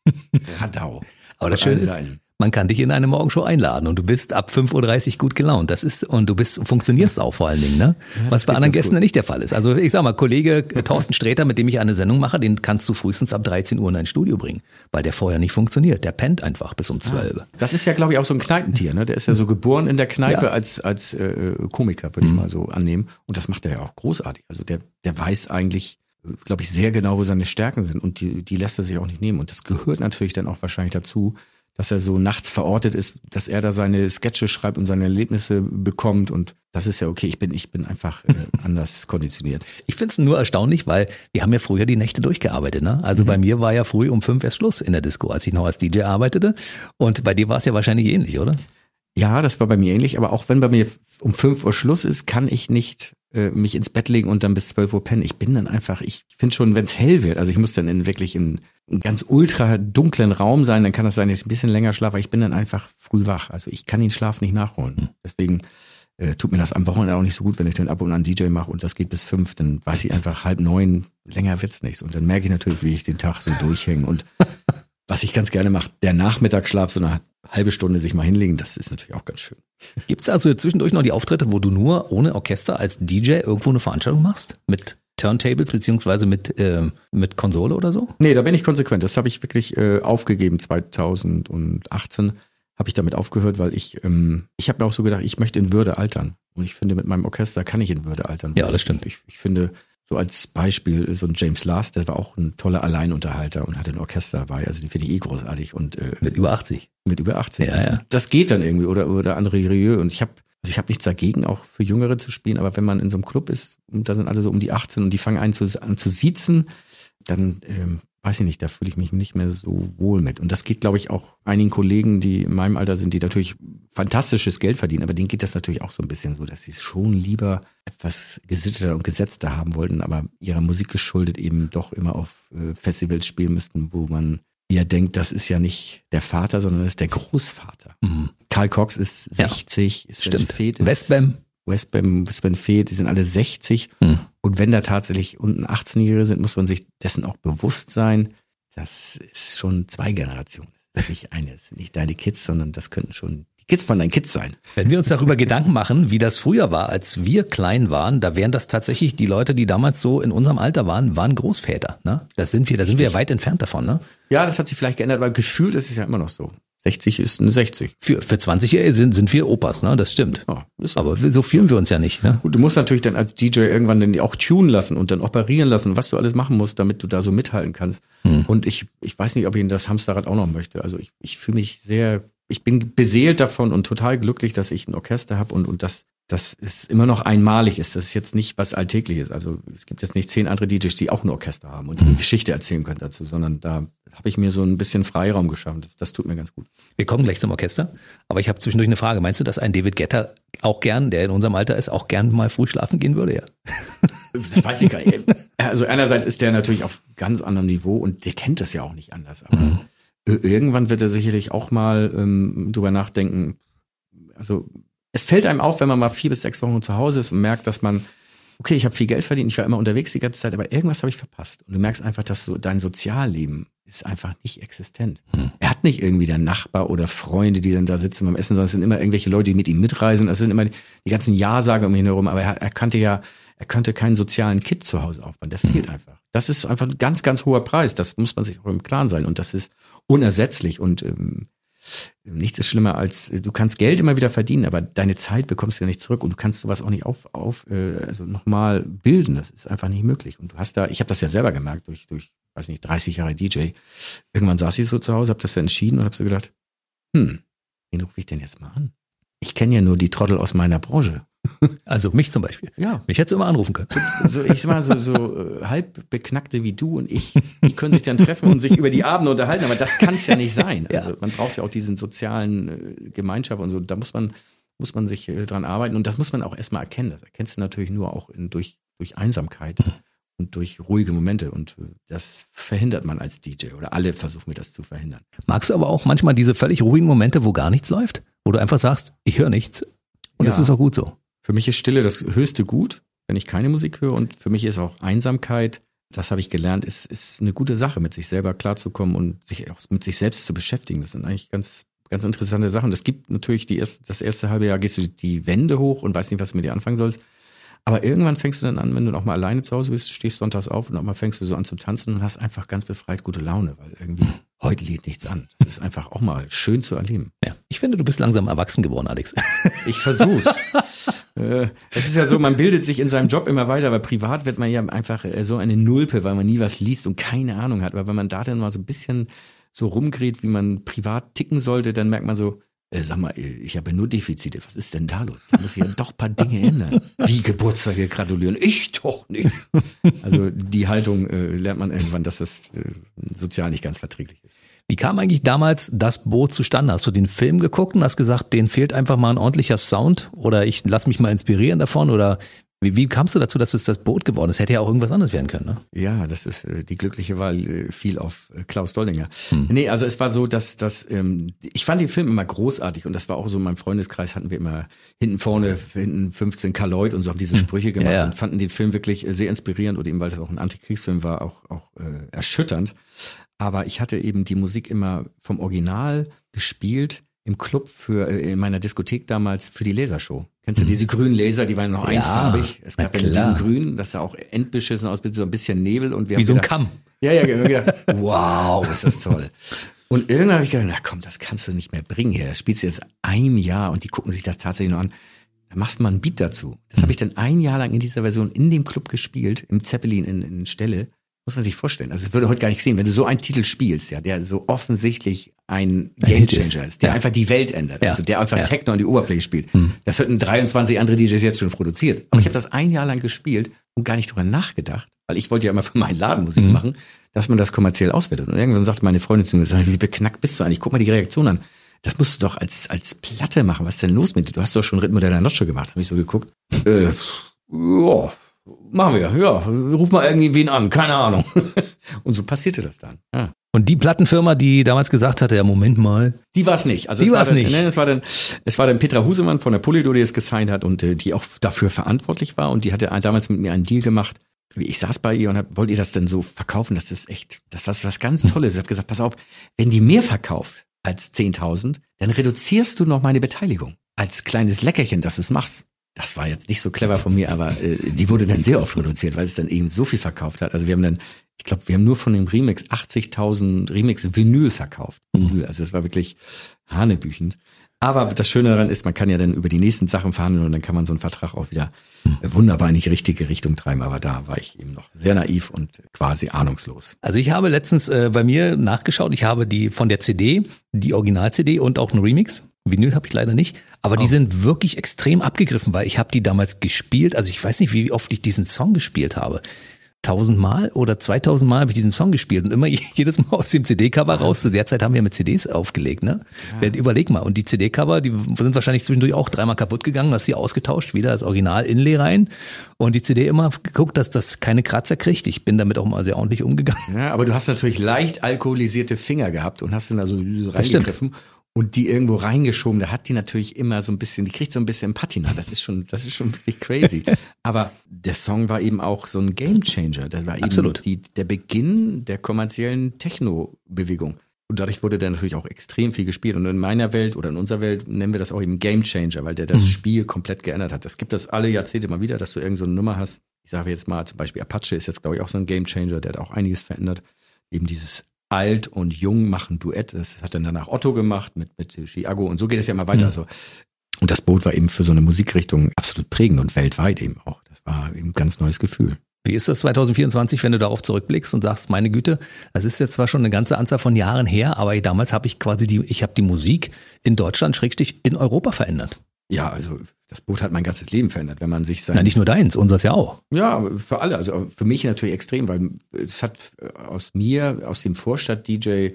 Radau. Aber das Schöne ist, man kann dich in eine Morgenshow einladen und du bist ab 5.30 Uhr gut gelaunt. Das ist, und du bist, funktionierst auch vor allen Dingen, ne? Ja, Was bei anderen Gästen gut. nicht der Fall ist. Also ich sag mal, Kollege Thorsten Sträter, mit dem ich eine Sendung mache, den kannst du frühestens ab 13 Uhr in ein Studio bringen, weil der vorher nicht funktioniert. Der pennt einfach bis um 12. Ah, das ist ja, glaube ich, auch so ein Kneipentier, ne? Der ist ja so geboren in der Kneipe ja. als, als äh, Komiker, würde ich mhm. mal so annehmen. Und das macht er ja auch großartig. Also der, der weiß eigentlich, glaube ich, sehr genau, wo seine Stärken sind und die, die lässt er sich auch nicht nehmen. Und das gehört natürlich dann auch wahrscheinlich dazu, dass er so nachts verortet ist, dass er da seine Sketche schreibt und seine Erlebnisse bekommt und das ist ja okay. Ich bin, ich bin einfach äh, anders konditioniert. Ich finde es nur erstaunlich, weil wir haben ja früher die Nächte durchgearbeitet. Ne? Also mhm. bei mir war ja früh um fünf erst Schluss in der Disco, als ich noch als DJ arbeitete. Und bei dir war es ja wahrscheinlich ähnlich, oder? Ja, das war bei mir ähnlich. Aber auch wenn bei mir um fünf Uhr Schluss ist, kann ich nicht äh, mich ins Bett legen und dann bis zwölf Uhr pennen. Ich bin dann einfach, ich finde schon, wenn es hell wird, also ich muss dann in wirklich in einem ganz ultra dunklen Raum sein, dann kann das sein, dass ich ein bisschen länger schlafe, aber ich bin dann einfach früh wach. Also ich kann den Schlaf nicht nachholen. Hm. Deswegen äh, tut mir das am Wochenende auch nicht so gut, wenn ich dann ab und an DJ mache und das geht bis fünf, dann weiß ich einfach halb neun, länger wird's nichts. Und dann merke ich natürlich, wie ich den Tag so durchhänge. Und was ich ganz gerne mache, der Nachmittagsschlaf, so eine halbe Stunde sich mal hinlegen, das ist natürlich auch ganz schön. Gibt's also zwischendurch noch die Auftritte, wo du nur ohne Orchester als DJ irgendwo eine Veranstaltung machst? Mit Turntables beziehungsweise mit, äh, mit Konsole oder so? Nee, da bin ich konsequent. Das habe ich wirklich äh, aufgegeben 2018 habe ich damit aufgehört, weil ich, ähm, ich habe mir auch so gedacht, ich möchte in Würde altern. Und ich finde, mit meinem Orchester kann ich in Würde altern. Ja, das stimmt. Ich, ich finde, so als Beispiel, so ein James Last, der war auch ein toller Alleinunterhalter und hatte ein Orchester dabei. Also den finde ich eh großartig. Und, äh, mit über 80. Mit über 80. Ja, ja. Das geht dann irgendwie. Oder, oder André Rieu. Und ich habe also ich habe nichts dagegen, auch für Jüngere zu spielen, aber wenn man in so einem Club ist und da sind alle so um die 18 und die fangen an zu, an zu siezen, dann ähm, weiß ich nicht, da fühle ich mich nicht mehr so wohl mit. Und das geht, glaube ich, auch einigen Kollegen, die in meinem Alter sind, die natürlich fantastisches Geld verdienen, aber denen geht das natürlich auch so ein bisschen so, dass sie es schon lieber etwas gesitteter und gesetzter haben wollten, aber ihrer Musik geschuldet eben doch immer auf äh, Festivals spielen müssten, wo man eher denkt, das ist ja nicht der Vater, sondern das ist der Großvater. Mhm. Karl Cox ist 60, ja, ist stimmt. Fed ist Westbam. Westbam, Westbam Fed, die sind alle 60. Mhm. Und wenn da tatsächlich unten 18-Jährige sind, muss man sich dessen auch bewusst sein. Das ist schon zwei Generationen. Das ist nicht eine, das sind nicht deine Kids, sondern das könnten schon Kids von deinen Kids sein. Wenn wir uns darüber Gedanken machen, wie das früher war, als wir klein waren, da wären das tatsächlich die Leute, die damals so in unserem Alter waren, waren Großväter. Ne? Das sind wir, da sind wir weit entfernt davon. Ne? Ja, das hat sich vielleicht geändert, aber gefühlt ist es ja immer noch so. 60 ist eine 60. Für, für 20 Jahre sind, sind wir Opas, ne? Das stimmt. Ja, aber so fühlen wir uns ja nicht. Ne? Gut, du musst natürlich dann als DJ irgendwann dann auch tunen lassen und dann operieren lassen, was du alles machen musst, damit du da so mithalten kannst. Hm. Und ich, ich weiß nicht, ob ich das Hamsterrad auch noch möchte. Also ich, ich fühle mich sehr ich bin beseelt davon und total glücklich, dass ich ein Orchester habe und, und das, das ist immer noch einmalig ist. Das ist jetzt nicht was Alltägliches. Also es gibt jetzt nicht zehn andere DJs, die auch ein Orchester haben und die eine mhm. Geschichte erzählen können dazu, sondern da habe ich mir so ein bisschen Freiraum geschaffen. Das, das tut mir ganz gut. Wir kommen gleich zum Orchester, aber ich habe zwischendurch eine Frage. Meinst du, dass ein David Getter auch gern, der in unserem Alter ist, auch gern mal früh schlafen gehen würde? Ja. Das weiß ich gar nicht. Also einerseits ist der natürlich auf ganz anderem Niveau und der kennt das ja auch nicht anders. Aber mhm irgendwann wird er sicherlich auch mal ähm, drüber nachdenken. Also es fällt einem auf, wenn man mal vier bis sechs Wochen zu Hause ist und merkt, dass man, okay, ich habe viel Geld verdient, ich war immer unterwegs die ganze Zeit, aber irgendwas habe ich verpasst. Und du merkst einfach, dass so dein Sozialleben ist einfach nicht existent. Hm. Er hat nicht irgendwie der Nachbar oder Freunde, die dann da sitzen beim Essen, sondern es sind immer irgendwelche Leute, die mit ihm mitreisen. Es sind immer die, die ganzen Ja-Sager um ihn herum. Aber er, er kannte ja, er könnte keinen sozialen Kit zu Hause aufbauen. Der fehlt einfach. Das ist einfach ein ganz, ganz hoher Preis. Das muss man sich auch im Klaren sein. Und das ist unersetzlich. Und ähm, nichts ist schlimmer als, du kannst Geld immer wieder verdienen, aber deine Zeit bekommst du ja nicht zurück und du kannst sowas auch nicht auf, auf äh, also nochmal bilden. Das ist einfach nicht möglich. Und du hast da, ich habe das ja selber gemerkt durch, durch, weiß nicht, 30 Jahre DJ. Irgendwann saß ich so zu Hause, habe das dann entschieden und habe so gedacht, hm, wen rufe ich denn jetzt mal an? Ich kenne ja nur die Trottel aus meiner Branche. Also mich zum Beispiel. Ja. Mich hättest du immer anrufen können. So, ich sag mal, so, so äh, halb beknackte wie du und ich, die können sich dann treffen und sich über die Abende unterhalten, aber das kann es ja nicht sein. Ja. Also man braucht ja auch diesen sozialen äh, Gemeinschaft und so. Da muss man, muss man sich äh, dran arbeiten und das muss man auch erstmal erkennen. Das erkennst du natürlich nur auch in, durch, durch Einsamkeit und durch ruhige Momente und das verhindert man als DJ oder alle versuchen mir das zu verhindern. Magst du aber auch manchmal diese völlig ruhigen Momente, wo gar nichts läuft? Wo du einfach sagst, ich höre nichts. Und das Ja. ist auch gut so. Für mich ist Stille das höchste Gut, wenn ich keine Musik höre. Und für mich ist auch Einsamkeit, das habe ich gelernt, ist, ist eine gute Sache, mit sich selber klarzukommen und sich auch mit sich selbst zu beschäftigen. Das sind eigentlich ganz, ganz interessante Sachen. Das gibt natürlich die erste, das erste halbe Jahr gehst du die Wände hoch und weißt nicht, was du mit dir anfangen sollst. Aber irgendwann fängst du dann an, wenn du noch mal alleine zu Hause bist, stehst sonntags auf und auch mal fängst du so an zu tanzen und hast einfach ganz befreit gute Laune, weil irgendwie heute liegt nichts an. Das ist einfach auch mal schön zu erleben. Ja. Ich finde, du bist langsam erwachsen geworden, Alex. Ich versuch's. Äh, Es ist ja so, man bildet sich in seinem Job immer weiter, aber privat wird man ja einfach äh, so eine Nulpe, weil man nie was liest und keine Ahnung hat. Aber wenn man da dann mal so ein bisschen so rumgräht, wie man privat ticken sollte, dann merkt man so, äh, sag mal, äh, ich habe ja nur Defizite. Was ist denn da los? Da muss ich ja doch ein paar Dinge ändern. Wie Geburtstage gratulieren? Ich doch nicht. Also die Haltung äh, lernt man irgendwann, dass das äh, sozial nicht ganz verträglich ist. Wie kam eigentlich damals das Boot zustande? Hast du den Film geguckt und hast gesagt, denen fehlt einfach mal ein ordentlicher Sound oder ich lass mich mal inspirieren davon oder wie, wie kamst du dazu, dass es das Boot geworden ist? Hätte ja auch irgendwas anderes werden können, ne? Ja, das ist äh, die glückliche Wahl äh, fiel auf äh, Klaus Doldinger. Nee, also es war so, dass dass ähm, ich fand den Film immer großartig und das war auch so in meinem Freundeskreis hatten wir immer hinten vorne hinten 15 Kaloid und so haben diese Sprüche gemacht Ja, ja. und fanden den Film wirklich äh, sehr inspirierend und eben weil das auch ein Antikriegsfilm war, auch auch äh, erschütternd. Aber ich hatte eben die Musik immer vom Original gespielt im Club für äh, in meiner Diskothek damals für die Lasershow. Kennst du diese grünen Laser, die waren noch Mhm. Ja, einfarbig? Es gab ja diesen grünen, das sah auch endbeschissen aus mit so ein bisschen Nebel und wir Wie haben so ein gedacht- Kamm. Ja, ja, genau. gedacht, wow, ist das toll. Und irgendwann habe ich gedacht, na komm, das kannst du nicht mehr bringen hier. Das spielst du jetzt ein Jahr und die gucken sich das tatsächlich noch an. Da machst du mal einen Beat dazu. Das habe ich dann ein Jahr lang in dieser Version in dem Club gespielt, im Zeppelin in, in Stelle. Muss man sich vorstellen. Also, das würde heute gar nicht sehen, wenn du so einen Titel spielst, ja, der so offensichtlich ein. Gamechanger ist, der Ja. einfach die Welt ändert, Ja. also der einfach Ja. Techno an die Oberfläche spielt. Das hätten 23 andere DJs jetzt schon produziert. Aber ich habe das ein Jahr lang gespielt und gar nicht drüber nachgedacht, weil ich wollte ja immer für meinen Laden Musik machen, dass man das kommerziell auswertet. Und irgendwann sagte meine Freundin zu mir, wie beknackt bist du eigentlich? Guck mal die Reaktion an. Das musst du doch als, als Platte machen. Was ist denn los mit dir? Du hast doch schon Rhythmus der Noche gemacht. Habe ich so geguckt. Äh, ja, machen wir. Ja, ruf mal irgendwie wen an. Keine Ahnung. Und so passierte das dann. Ja. Und die Plattenfirma, die damals gesagt hatte, ja, Moment mal, Die war es nicht. Also Die es war war's dann, nicht. Nee, es war dann, es war dann Petra Husemann von der Polydor, die es gesigned hat und äh, die auch dafür verantwortlich war und die hatte damals mit mir einen Deal gemacht. Ich saß bei ihr und hab, wollt ihr das denn so verkaufen? Das ist echt, das was was ganz Tolles. Ich habe gesagt, pass auf, wenn die mehr verkauft als 10.000, dann reduzierst du noch meine Beteiligung als kleines Leckerchen, dass du es machst. Das war jetzt nicht so clever von mir, aber äh, die wurde dann sehr oft reduziert, weil es dann eben so viel verkauft hat. Also wir haben dann, ich glaube, wir haben nur von dem Remix 80.000 Remix Vinyl verkauft. Vinyl. Also es war wirklich hanebüchend. Aber das Schöne daran ist, man kann ja dann über die nächsten Sachen verhandeln und dann kann man so einen Vertrag auch wieder wunderbar in die richtige Richtung treiben. Aber da war ich eben noch sehr naiv und quasi ahnungslos. Also ich habe letztens äh, bei mir nachgeschaut, ich habe die von der CD, die Original-CD und auch einen Remix. Vinyl habe ich leider nicht, aber die sind wirklich extrem abgegriffen, weil ich habe die damals gespielt. Also ich weiß nicht, wie oft ich diesen Song gespielt habe. Tausendmal oder zweitausendmal habe ich diesen Song gespielt und immer jedes Mal aus dem CD-Cover raus. Zu der Zeit haben wir mit CDs aufgelegt, ne? Ja. Überleg mal. Und die CD-Cover, die sind wahrscheinlich zwischendurch auch dreimal kaputt gegangen, hast sie ausgetauscht, wieder das Original Inlay rein und die CD immer geguckt, dass das keine Kratzer kriegt. Ich bin damit auch mal sehr ordentlich umgegangen. Ja, aber du hast natürlich leicht alkoholisierte Finger gehabt und hast dann da so reingegriffen und die irgendwo reingeschoben, da hat die natürlich immer so ein bisschen, die kriegt so ein bisschen Patina. Das ist schon, das ist schon wirklich crazy. Aber der Song war eben auch so ein Gamechanger. Das war eben Absolut. Die, der Beginn der kommerziellen Techno-Bewegung. Und dadurch wurde der natürlich auch extrem viel gespielt. Und in meiner Welt oder in unserer Welt nennen wir das auch eben Game Changer, weil der das mhm. Spiel komplett geändert hat. Das gibt das alle Jahrzehnte mal wieder, dass du irgendeine so eine Nummer hast. Ich sage jetzt mal zum Beispiel Apache ist jetzt, glaube ich, auch so ein Game Changer, der hat auch einiges verändert. Eben dieses alt und jung machen Duett. Das hat dann danach Otto gemacht mit, mit Chiago und so geht es ja immer weiter. Mhm. Also, und das Boot war eben für so eine Musikrichtung absolut prägend und weltweit eben auch. Das war eben ein ganz neues Gefühl. Wie ist das 2024, wenn du darauf zurückblickst und sagst, meine Güte, das ist jetzt zwar schon eine ganze Anzahl von Jahren her, aber damals habe ich quasi die, ich habe die Musik in Deutschland, schrägstrich in Europa verändert. Ja, also das Boot hat mein ganzes Leben verändert, wenn man sich sein. Na, nicht nur deins, unseres ja auch. Ja, für alle, also für mich natürlich extrem, weil es hat aus mir, aus dem Vorstadt-DJ,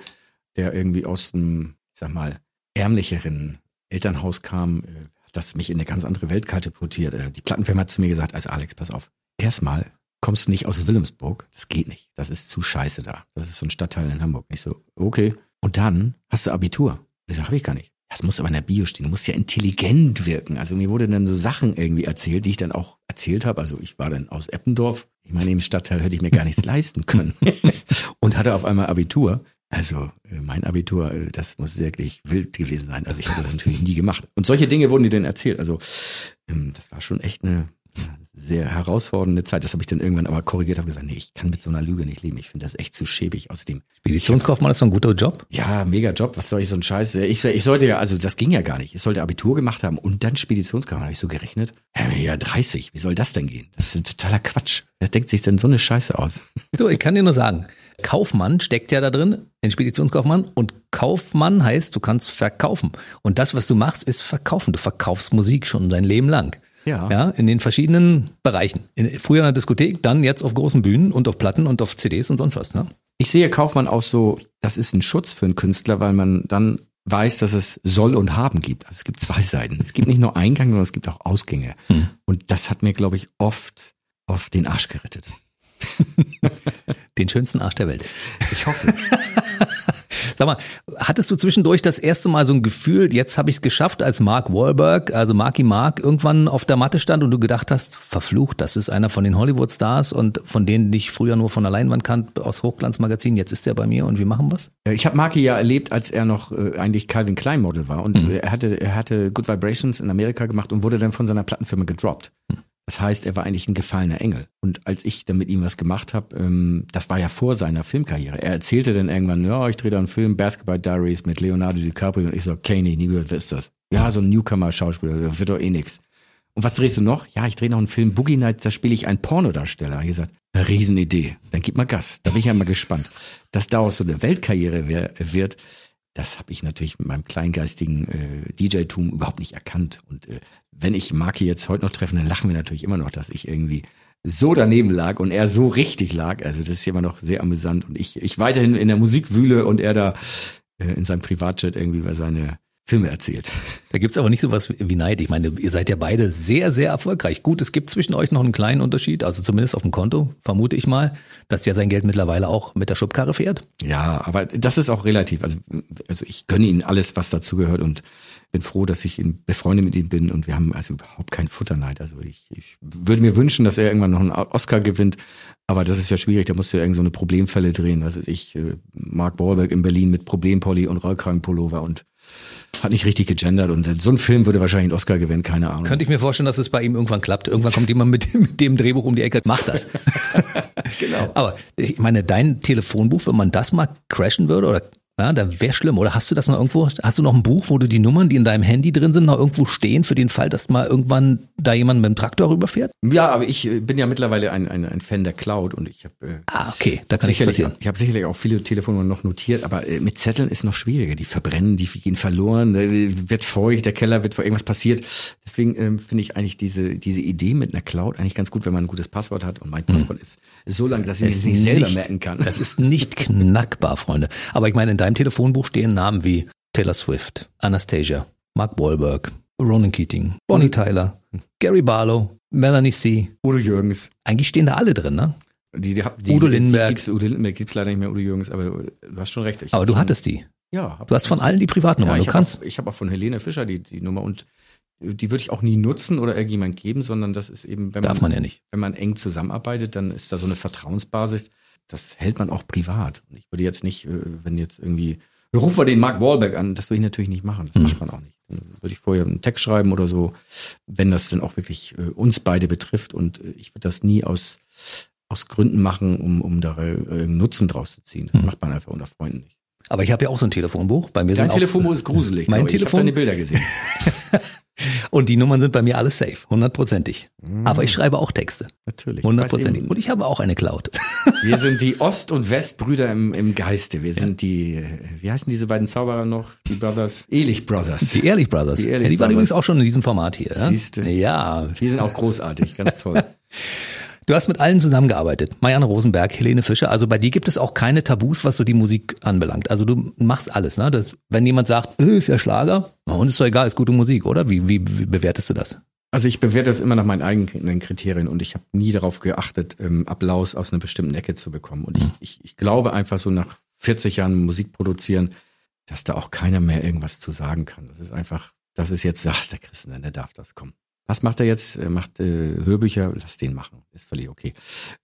der irgendwie aus dem, ich sag mal, ärmlicheren Elternhaus kam, äh, das mich in eine ganz andere Welt katapultiert. Äh, die Plattenfirma hat zu mir gesagt, also Alex, pass auf, erstmal kommst du nicht aus Wilhelmsburg. Das geht nicht. Das ist zu scheiße da. Das ist so ein Stadtteil in Hamburg. Ich so, okay. Und dann hast du Abitur. Ich so, habe ich gar nicht. Das muss aber in der Bio stehen. Du musst ja intelligent wirken. Also mir wurde dann so Sachen irgendwie erzählt, die ich dann auch erzählt habe. Also ich war dann aus Eppendorf. Ich meine, im Stadtteil hätte ich mir gar nichts leisten können. und hatte auf einmal Abitur. Also äh, mein Abitur, äh, das muss wirklich wild gewesen sein. Also ich hätte das natürlich nie gemacht. Und solche Dinge wurden dir dann erzählt. Also ähm, das war schon echt eine sehr herausfordernde Zeit. Das habe ich dann irgendwann aber korrigiert, habe gesagt, nee, ich kann mit so einer Lüge nicht leben. Ich finde das echt zu schäbig aus dem. Speditionskaufmann ist so ein guter Job? Ja, mega Job. Was soll ich so ein Scheiß? Ich, ich sollte ja, also das ging ja gar nicht. Ich sollte Abitur gemacht haben und dann Speditionskaufmann. Habe ich so gerechnet. Ja, 30. Wie soll das denn gehen? Das ist ein totaler Quatsch. Wer denkt sich denn so eine Scheiße aus? Du, ich kann dir nur sagen, Kaufmann steckt ja da drin, in Speditionskaufmann. Und Kaufmann heißt, du kannst verkaufen. Und das, was du machst, ist verkaufen. Du verkaufst Musik schon dein Leben lang. Ja. ja. In den verschiedenen Bereichen. In, früher in der Diskothek, dann jetzt auf großen Bühnen und auf Platten und auf CDs und sonst was. Ne? Ich sehe Kaufmann auch so, das ist ein Schutz für einen Künstler, weil man dann weiß, dass es soll und haben gibt. Also es gibt zwei Seiten. Es gibt nicht nur Eingang, sondern es gibt auch Ausgänge. Hm. Und das hat mir, glaube ich, oft auf den Arsch gerettet. Den schönsten Arsch der Welt. Ich hoffe. Sag mal, hattest du zwischendurch das erste Mal so ein Gefühl, jetzt habe ich es geschafft, als Mark Wahlberg, also Marky Mark, irgendwann auf der Matte stand und du gedacht hast, verflucht, das ist einer von den Hollywood-Stars und von denen ich früher nur von der Leinwand kannte aus Hochglanzmagazinen, jetzt ist er bei mir und wir machen was? Äh, ich habe Marky ja erlebt, als er noch äh, eigentlich Calvin Klein Model war und mhm. er hatte er hatte Good Vibrations in Amerika gemacht und wurde dann von seiner Plattenfirma gedroppt. Mhm. Das heißt, er war eigentlich ein gefallener Engel. Und als ich dann mit ihm was gemacht habe, ähm, das war ja vor seiner Filmkarriere. Er erzählte dann irgendwann, ja, ich drehe da einen Film, Basketball Diaries mit Leonardo DiCaprio. Und ich so, Kane, nie gehört, wer ist das? Ja, so ein Newcomer-Schauspieler, der wird doch eh nix. Und was drehst du noch? Ja, ich drehe noch einen Film Boogie Nights, da spiele ich einen Pornodarsteller. Ich gesagt, eine Riesenidee. Dann gib mal Gas. Da bin ich ja mal gespannt. Dass daraus so eine Weltkarriere wird, das habe ich natürlich mit meinem kleingeistigen äh, DJ-Tum überhaupt nicht erkannt. Und äh, wenn ich Marki jetzt heute noch treffe, dann lachen wir natürlich immer noch, dass ich irgendwie so daneben lag und er so richtig lag. Also das ist immer noch sehr amüsant. Und ich, ich weiterhin in der Musik wühle und er da äh, in seinem Privatjet irgendwie über seine Filme erzählt. Da gibt's aber nicht sowas wie Neid. Ich meine, ihr seid ja beide sehr, sehr erfolgreich. Gut, es gibt zwischen euch noch einen kleinen Unterschied, also zumindest auf dem Konto, vermute ich mal, dass der sein Geld mittlerweile auch mit der Schubkarre fährt. Ja, aber das ist auch relativ. Also, also ich gönne ihm alles, was dazugehört und bin froh, dass ich ihn befreundet mit ihm bin und wir haben also überhaupt keinen Futterneid. Also ich, ich würde mir wünschen, dass er irgendwann noch einen Oscar gewinnt, aber das ist ja schwierig. Da musst du ja irgend so eine Problemfälle drehen. Was weiß ich, äh, Mark Wahlberg in Berlin mit Problempolly und Rollkragenpullover und hat nicht richtig gegendert und so ein Film würde wahrscheinlich einen Oscar gewinnen, keine Ahnung. Könnte ich mir vorstellen, dass es bei ihm irgendwann klappt. Irgendwann kommt jemand mit, mit dem Drehbuch um die Ecke, macht das. genau. Aber ich meine, dein Telefonbuch, wenn man das mal crashen würde oder ja, da wäre schlimm. Oder hast du das noch irgendwo? Hast du noch ein Buch, wo du die Nummern, die in deinem Handy drin sind, noch irgendwo stehen für den Fall, dass mal irgendwann da jemand mit dem Traktor rüberfährt? Ja, aber ich äh, bin ja mittlerweile ein, ein, ein Fan der Cloud und ich habe. Äh, ah, okay, da kann ich passieren. Ich habe sicherlich auch viele Telefonnummern noch notiert, aber äh, mit Zetteln ist noch schwieriger. Die verbrennen, die gehen verloren, äh, wird feucht, der Keller wird vor irgendwas passiert. Deswegen ähm, finde ich eigentlich diese diese Idee mit einer Cloud eigentlich ganz gut, wenn man ein gutes Passwort hat und mein hm. Passwort hm. ist, ist so lang, dass ich es nicht selber merken kann. Das ist nicht knackbar, Freunde. Aber ich meine, in deinem Telefonbuch stehen Namen wie Taylor Swift, Anastasia, Mark Wahlberg, Ronan Keating, Bonnie mhm. Tyler, Gary Barlow, Melanie C. Udo Jürgens. Eigentlich stehen da alle drin, ne? Die, die, die, Udo Lindenberg. Die gibt's, Udo Lindenberg gibt's leider nicht mehr, Udo Jürgens, aber du hast schon recht. aber du hattest die. Ja. Du hast von allen die Privatnummer. Ja, ich habe auch, hab auch von Helene Fischer die, die Nummer und die würde ich auch nie nutzen oder irgendjemand geben, sondern das ist eben, wenn Darf man, man ja nicht. wenn man eng zusammenarbeitet, dann ist da so eine Vertrauensbasis. Das hält man auch privat. Und ich würde jetzt nicht, äh, wenn jetzt irgendwie Rufen wir den Mark Wahlberg an. Das würde ich natürlich nicht machen. Das Mhm. macht man auch nicht. Dann würde ich vorher einen Text schreiben oder so, wenn das dann auch wirklich äh, uns beide betrifft. Und äh, ich würde das nie aus, aus Gründen machen, um, um da Nutzen draus zu ziehen. Mhm. Das macht man einfach unter Freunden nicht. Aber ich habe ja auch so ein Telefonbuch. Bei mir Dein Telefonbuch ist gruselig. Mein ich. Ich Telefon- habe deine Bilder gesehen. und die Nummern sind bei mir alles safe, hundertprozentig. Aber ich schreibe auch Texte, Natürlich. hundertprozentig. Und ich habe auch eine Cloud. Wir sind die Ost- und Westbrüder im, im Geiste. Wir sind die, äh, wie heißen diese beiden Zauberer noch? Die Brothers? Ehrlich Brothers. Die Ehrlich Brothers. Die Ehrlich ja, die waren übrigens auch schon in diesem Format hier. Ja? Siehste. Ja. Die sind auch großartig, ganz toll. Du hast mit allen zusammengearbeitet. Marianne Rosenberg, Helene Fischer. Also bei dir gibt es auch keine Tabus, was so die Musik anbelangt. Also du machst alles. Ne? Das, wenn jemand sagt, äh, ist ja Schlager, und ist doch egal, ist gute Musik, oder? Wie, wie, wie bewertest du das? Also ich bewerte das immer nach meinen eigenen Kriterien und ich habe nie darauf geachtet, ähm, Applaus aus einer bestimmten Ecke zu bekommen. Und ich, ich, ich glaube einfach so nach 40 Jahren Musik produzieren, dass da auch keiner mehr irgendwas zu sagen kann. Das ist einfach, das ist jetzt, ach, der Christen, der darf das kommen. Was macht er jetzt? Er macht äh, Hörbücher, lass den machen. Ist völlig okay.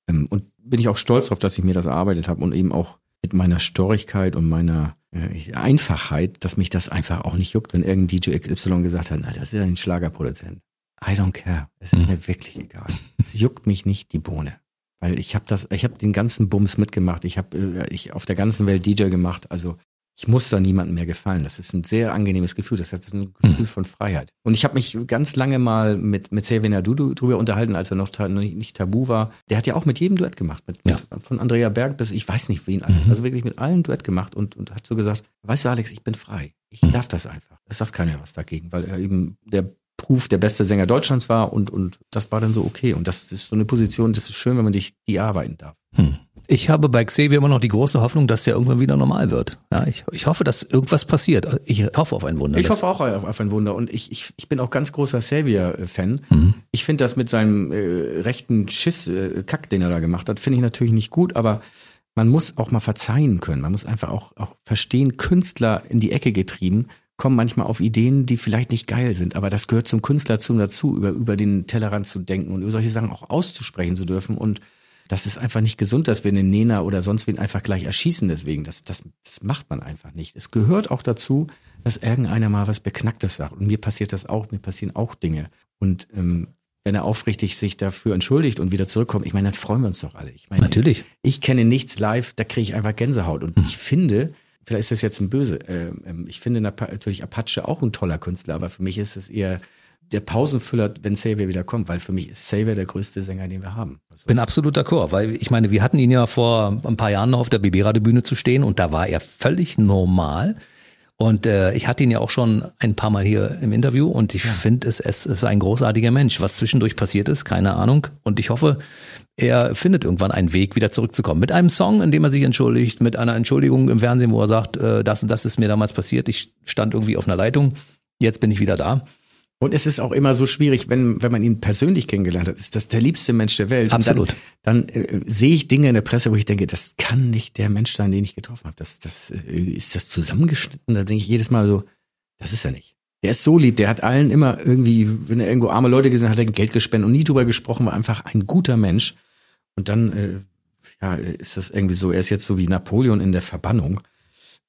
Ähm, und bin ich auch stolz darauf, dass ich mir das erarbeitet habe und eben auch mit meiner Storigkeit und meiner äh, Einfachheit, dass mich das einfach auch nicht juckt, wenn irgendein DJ XY gesagt hat, na, das ist ja ein Schlagerproduzent. I don't care. Es ist mir wirklich egal. Es juckt mich nicht die Bohne. Weil ich habe das, ich habe den ganzen Bums mitgemacht. Ich habe äh, ich auf der ganzen Welt DJ gemacht. Also ich muss da niemandem mehr gefallen. Das ist ein sehr angenehmes Gefühl. Das hat so ein Gefühl von Freiheit. Und ich habe mich ganz lange mal mit mit Xavier Nadu drüber unterhalten, als er noch, ta nicht, tabu war. Der hat ja auch mit jedem Duett gemacht. Mit, Ja. mit, von Andrea Berg bis ich weiß nicht wen alles. Also wirklich mit allen Duett gemacht und, und hat so gesagt, weißt du Alex, ich bin frei. Ich darf das einfach. Es sagt keiner was dagegen, weil er eben der Proof der beste Sänger Deutschlands war und, und das war dann so okay. Und das ist so eine Position, das ist schön, wenn man dich die arbeiten darf. Hm. Ich habe bei Xavier immer noch die große Hoffnung, dass der irgendwann wieder normal wird. Ja, ich, ich hoffe, dass irgendwas passiert. Ich hoffe auf ein Wunder. Ich hoffe auch auf, ein Wunder und ich, ich, ich bin auch ganz großer Xavier-Fan. Mhm. Ich finde das mit seinem äh, rechten Schiss-Kack, den er da gemacht hat, finde ich natürlich nicht gut, aber man muss auch mal verzeihen können. Man muss einfach auch, auch verstehen, Künstler in die Ecke getrieben, kommen manchmal auf Ideen, die vielleicht nicht geil sind, aber das gehört zum Künstlertum dazu, über, über den Tellerrand zu denken und über solche Sachen auch auszusprechen zu dürfen und das ist einfach nicht gesund, dass wir einen Nena oder sonst wen einfach gleich erschießen deswegen. Das, das, das macht man einfach nicht. Es gehört auch dazu, dass irgendeiner mal was Beknacktes sagt. Und mir passiert das auch, mir passieren auch Dinge. Und ähm, wenn er aufrichtig sich dafür entschuldigt und wieder zurückkommt, ich meine, dann freuen wir uns doch alle. Ich meine, Natürlich. ich kenne nichts live, da kriege ich einfach Gänsehaut. Und ich finde, vielleicht ist das jetzt ein Böse, ähm, ähm, ich finde nat- natürlich Apache auch ein toller Künstler, aber für mich ist es eher der Pausenfüller, wenn Xavier wieder kommt, weil für mich ist Xavier der größte Sänger, den wir haben. Also, Bin absolut d'accord, weil ich meine, wir hatten ihn ja vor ein paar Jahren noch auf der BB-Radio-Bühne zu stehen und da war er völlig normal. Und äh, ich hatte ihn ja auch schon ein paar Mal hier im Interview und ich finde, es, es ist ein großartiger Mensch. Was zwischendurch passiert ist, keine Ahnung. Und ich hoffe, er findet irgendwann einen Weg, wieder zurückzukommen. Mit einem Song, in dem er sich entschuldigt, mit einer Entschuldigung im Fernsehen, wo er sagt, äh, das und das ist mir damals passiert. Ich stand irgendwie auf einer Leitung. Jetzt bin ich wieder da. Und es ist auch immer so schwierig, wenn, wenn man ihn persönlich kennengelernt hat, ist das der liebste Mensch der Welt. Absolut. Und Dann, dann äh, sehe ich Dinge in der Presse, wo ich denke, das kann nicht der Mensch sein, den ich getroffen habe. Das, das, äh, ist das zusammengeschnitten? Da denke ich jedes Mal so, das ist er nicht. Der ist so lieb, der hat allen immer irgendwie, wenn er irgendwo arme Leute gesehen hat, hat er Geld gespendet und nie drüber gesprochen, war einfach ein guter Mensch. Und dann, äh, ja, ist das irgendwie so, er ist jetzt so wie Napoleon in der Verbannung.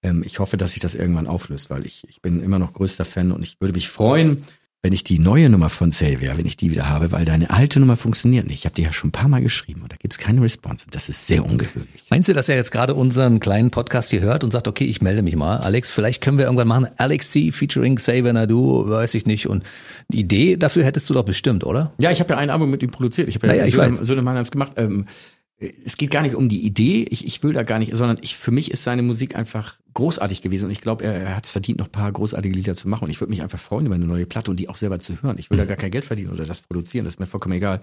Ähm, ich hoffe, dass sich das irgendwann auflöst, weil ich, ich bin immer noch größter Fan und ich würde mich freuen, wenn ich die neue Nummer von Xavier, wenn ich die wieder habe, weil deine alte Nummer funktioniert nicht. Ich habe dir ja schon ein paar Mal geschrieben und da gibt's keine Response. Das ist sehr ungewöhnlich. Meinst du, dass er jetzt gerade unseren kleinen Podcast hier hört und sagt, okay, ich melde mich mal. Alex, vielleicht können wir irgendwann machen. Alex C. featuring Xavier Nadu, weiß ich nicht. Und eine Idee dafür hättest du doch bestimmt, oder? Ja, ich habe ja ein Album mit ihm produziert. Ich habe ja Naja, ich Söhne, weiß. Söhne Mannheims gemacht. Ähm, es geht gar nicht um die Idee, ich, ich will da gar nicht, sondern ich, für mich ist seine Musik einfach großartig gewesen. Und ich glaube, er, er hat es verdient, noch ein paar großartige Lieder zu machen. Und ich würde mich einfach freuen über eine neue Platte und die auch selber zu hören. Ich will da gar kein Geld verdienen oder das produzieren, das ist mir vollkommen egal.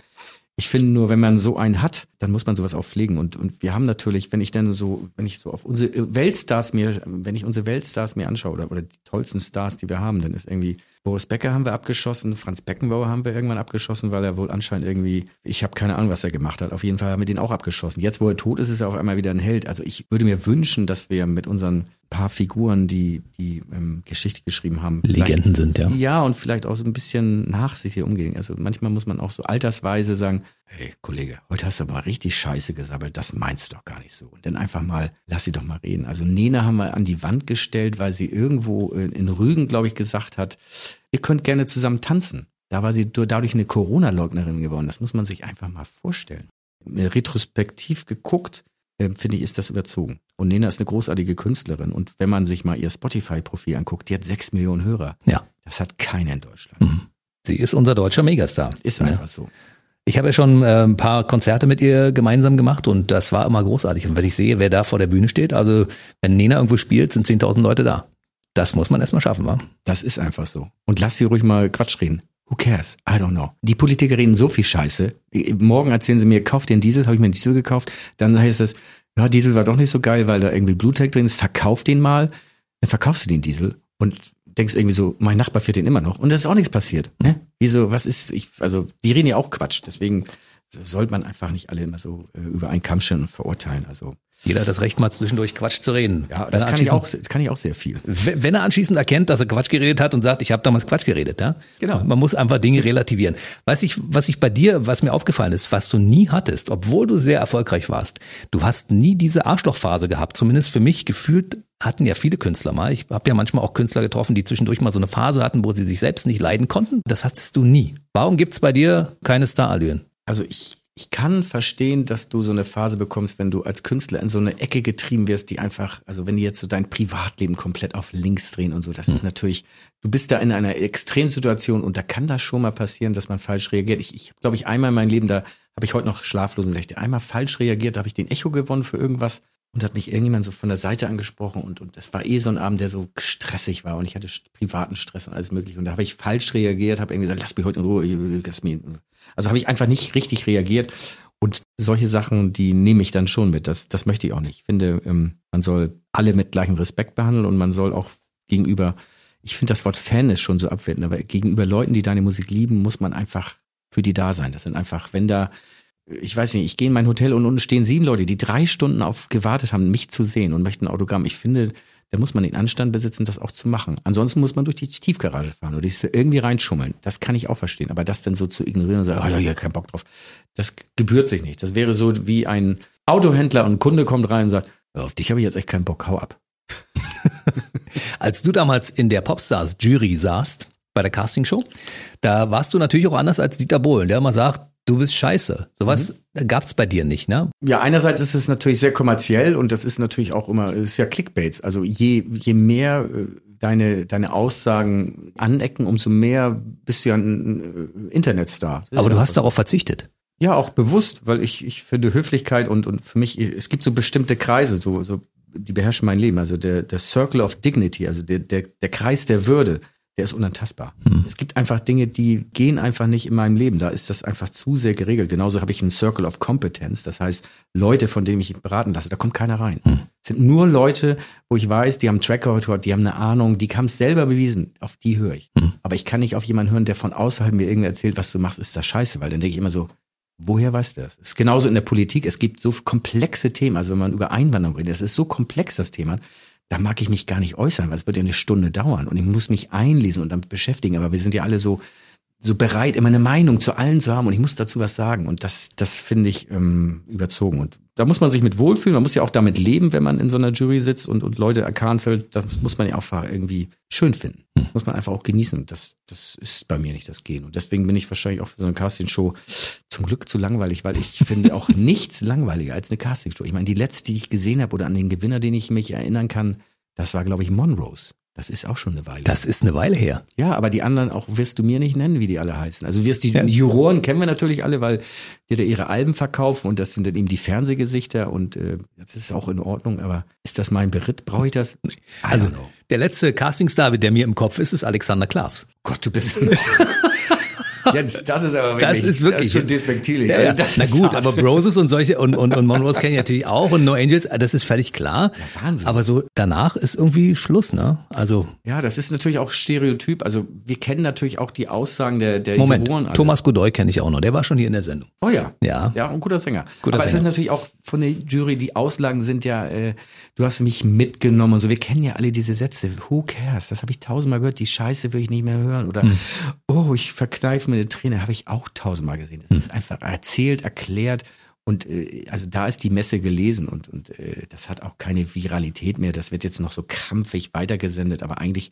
Ich finde nur, wenn man so einen hat, dann muss man sowas auch pflegen. Und, und wir haben natürlich, wenn ich dann so, wenn ich so auf unsere Weltstars mir, wenn ich unsere Weltstars mir anschaue oder, oder die tollsten Stars, die wir haben, dann ist irgendwie Boris Becker haben wir abgeschossen, Franz Beckenbauer haben wir irgendwann abgeschossen, weil er wohl anscheinend irgendwie, ich habe keine Ahnung, was er gemacht hat. Auf jeden Fall haben wir den auch abgeschossen. Jetzt, wo er tot ist, ist er auf einmal wieder ein Held. Also ich würde mir wünschen, dass wir mit unseren paar Figuren, die die ähm, Geschichte geschrieben haben. Legenden sind, ja. Ja, und vielleicht auch so ein bisschen nachsichtig umgehen. Also manchmal muss man auch so altersweise sagen, hey Kollege, heute hast du aber richtig Scheiße gesammelt, das meinst du doch gar nicht so. Und dann einfach mal, lass sie doch mal reden. Also Nena haben wir an die Wand gestellt, weil sie irgendwo in, in Rügen, glaube ich, gesagt hat, ihr könnt gerne zusammen tanzen. Da war sie dadurch eine Corona-Leugnerin geworden. Das muss man sich einfach mal vorstellen. Retrospektiv geguckt, äh, finde ich, ist das überzogen. Und Nena ist eine großartige Künstlerin. Und wenn man sich mal ihr Spotify-Profil anguckt, die hat sechs Millionen Hörer. Ja. Das hat keiner in Deutschland. Mhm. Sie ist unser deutscher Megastar. Ist einfach so. Ich habe ja schon äh, ein paar Konzerte mit ihr gemeinsam gemacht und das war immer großartig. Und wenn ich sehe, wer da vor der Bühne steht, also wenn Nena irgendwo spielt, sind 10.000 Leute da. Das muss man erstmal schaffen, wa? Das ist einfach so. Und lass sie ruhig mal Quatsch reden. Who cares? I don't know. Die Politiker reden so viel Scheiße. Morgen erzählen sie mir, kauf einen Diesel, habe ich mir einen Diesel gekauft. Dann heißt es, ja, Diesel war doch nicht so geil, weil da irgendwie Bluetech drin ist. Verkauf den mal. Dann verkaufst du den Diesel und denkst irgendwie so, mein Nachbar fährt den immer noch. Und da ist auch nichts passiert. Ne? Wieso, was ist, ich, also, die reden ja auch Quatsch. Deswegen sollte man einfach nicht alle immer so äh, über einen Kamm stellen und verurteilen. Also jeder hat das Recht, mal zwischendurch Quatsch zu reden. Ja, das kann, ich auch, das kann ich auch sehr viel. Wenn er anschließend erkennt, dass er Quatsch geredet hat und sagt, ich habe damals Quatsch geredet, ja? Genau. Man muss einfach Dinge relativieren. Weiß ich, was ich bei dir, was mir aufgefallen ist, was du nie hattest, obwohl du sehr erfolgreich warst, du hast nie diese Arschlochphase gehabt. Zumindest für mich gefühlt hatten ja viele Künstler mal. Ich habe ja manchmal auch Künstler getroffen, die zwischendurch mal so eine Phase hatten, wo sie sich selbst nicht leiden konnten. Das hattest du nie. Warum gibt's bei dir keine Starallüren? Also ich ich kann verstehen, dass du so eine Phase bekommst, wenn du als Künstler in so eine Ecke getrieben wirst, die einfach, also wenn die jetzt so dein Privatleben komplett auf links drehen und so, das mhm. ist natürlich, du bist da in einer Extremsituation und da kann das schon mal passieren, dass man falsch reagiert. Ich, ich glaube ich einmal in meinem Leben, da habe ich heute noch schlaflosen Nächte, einmal falsch reagiert, da habe ich den Echo gewonnen für irgendwas und hat mich irgendjemand so von der Seite angesprochen und und das war eh so ein Abend, der so stressig war und ich hatte privaten Stress und alles mögliche und da habe ich falsch reagiert, habe irgendwie gesagt, lass mich heute in Ruhe, lass mich. Also habe ich einfach nicht richtig reagiert und solche Sachen, die nehme ich dann schon mit. Das das möchte ich auch nicht. Ich finde, ähm, man soll alle mit gleichem Respekt behandeln und man soll auch gegenüber ich finde das Wort Fan ist schon so abwertend, aber gegenüber Leuten, die deine Musik lieben, muss man einfach für die da sein. Das sind einfach, wenn da ich weiß nicht, ich gehe in mein Hotel und unten stehen sieben Leute, die drei Stunden auf gewartet haben, mich zu sehen und möchten ein Autogramm. Ich finde, da muss man den Anstand besitzen, das auch zu machen. Ansonsten muss man durch die Tiefgarage fahren oder irgendwie reinschummeln. Das kann ich auch verstehen. Aber das dann so zu ignorieren und sagen, oh ja, ja, kein Bock drauf, das gebührt sich nicht. Das wäre so wie ein Autohändler und ein Kunde kommt rein und sagt, auf dich habe ich jetzt echt keinen Bock, hau ab. Als du damals in der Popstars Jury saßt, bei der Castingshow, da warst du natürlich auch anders als Dieter Bohlen, der immer sagt, du bist scheiße. Sowas mhm. gab es bei dir nicht, ne? Ja, einerseits ist es natürlich sehr kommerziell und das ist natürlich auch immer, ist ja Clickbaits. Also je, je mehr äh, deine, deine Aussagen anecken, umso mehr bist du ja ein äh, Internetstar. Aber du hast darauf verzichtet. Ja, auch bewusst, weil ich, ich finde Höflichkeit und, und für mich, es gibt so bestimmte Kreise, so, so, die beherrschen mein Leben. Also der, der Circle of Dignity, also der, der, der Kreis der Würde der ist unantastbar. Hm. Es gibt einfach Dinge, die gehen einfach nicht in meinem Leben. Da ist das einfach zu sehr geregelt. Genauso habe ich einen Circle of Competence. Das heißt, Leute, von denen ich beraten lasse, da kommt keiner rein. Hm. Es sind nur Leute, wo ich weiß, die haben Tracker, die haben eine Ahnung, die haben es selber bewiesen. Auf die höre ich. Hm. Aber ich kann nicht auf jemanden hören, der von außerhalb mir irgendwie erzählt, was du machst, ist das scheiße. Weil dann denke ich immer so, Woher weißt du das? Es ist genauso in der Politik. Es gibt so komplexe Themen. Also wenn man über Einwanderung redet, es ist so komplex, das Thema da mag ich mich gar nicht äußern, weil es wird ja eine Stunde dauern und ich muss mich einlesen und damit beschäftigen. Aber wir sind ja alle so, so bereit, immer eine Meinung zu allen zu haben und ich muss dazu was sagen. Und das, das finde ich ähm, überzogen. Und da muss man sich mit wohlfühlen. Man muss ja auch damit leben, wenn man in so einer Jury sitzt und, und Leute erkanzelt. Das muss man ja auch irgendwie schön finden. Das muss man einfach auch genießen. Das, das ist bei mir nicht das Gehen. Und deswegen bin ich wahrscheinlich auch für so eine Castingshow zum Glück zu langweilig, weil ich finde auch nichts langweiliger als eine Castingshow. Ich meine, die letzte, die ich gesehen habe oder an den Gewinner, den ich mich erinnern kann, das war, glaube ich, Monrose. Das ist auch schon eine Weile. Das ist eine Weile her. Ja, aber die anderen auch wirst du mir nicht nennen, wie die alle heißen. Also wirst die ja. Juroren kennen wir natürlich alle, weil die da ihre Alben verkaufen und das sind dann eben die Fernsehgesichter und äh, das ist auch in Ordnung. Aber ist das mein Beritt? Brauche ich das? I also der letzte Castingstar, der mir im Kopf ist, ist Alexander Klavs. Gott, du bist Jetzt, das ist aber wirklich, das ist wirklich das ist schon despektierlich. Ja, ja. Also Na gut, hart. aber Broses und solche und, und, und Monroes kennen ich natürlich auch und No Angels, das ist völlig klar. Ja, Wahnsinn. Aber so danach ist irgendwie Schluss, ne? Also, Ja, das ist natürlich auch Stereotyp. Also wir kennen natürlich auch die Aussagen der, der Moment, Juroren. Thomas Godoy kenne ich auch noch, der war schon hier in der Sendung. Oh ja. Ja. Ja, ein guter Sänger. Guter Aber es Sänger. ist natürlich auch von der Jury, die Auslagen sind ja, äh, du hast mich mitgenommen und so. Wir kennen ja alle diese Sätze. Who cares? Das habe ich tausendmal gehört. Die Scheiße will ich nicht mehr hören. Oder, Hm. Oh, ich verkneife mir eine Träne. Habe ich auch tausendmal gesehen. Das Hm. ist einfach erzählt, erklärt. Und äh, also da ist die Messe gelesen und, und äh, das hat auch keine Viralität mehr. Das wird jetzt noch so krampfig weitergesendet. Aber eigentlich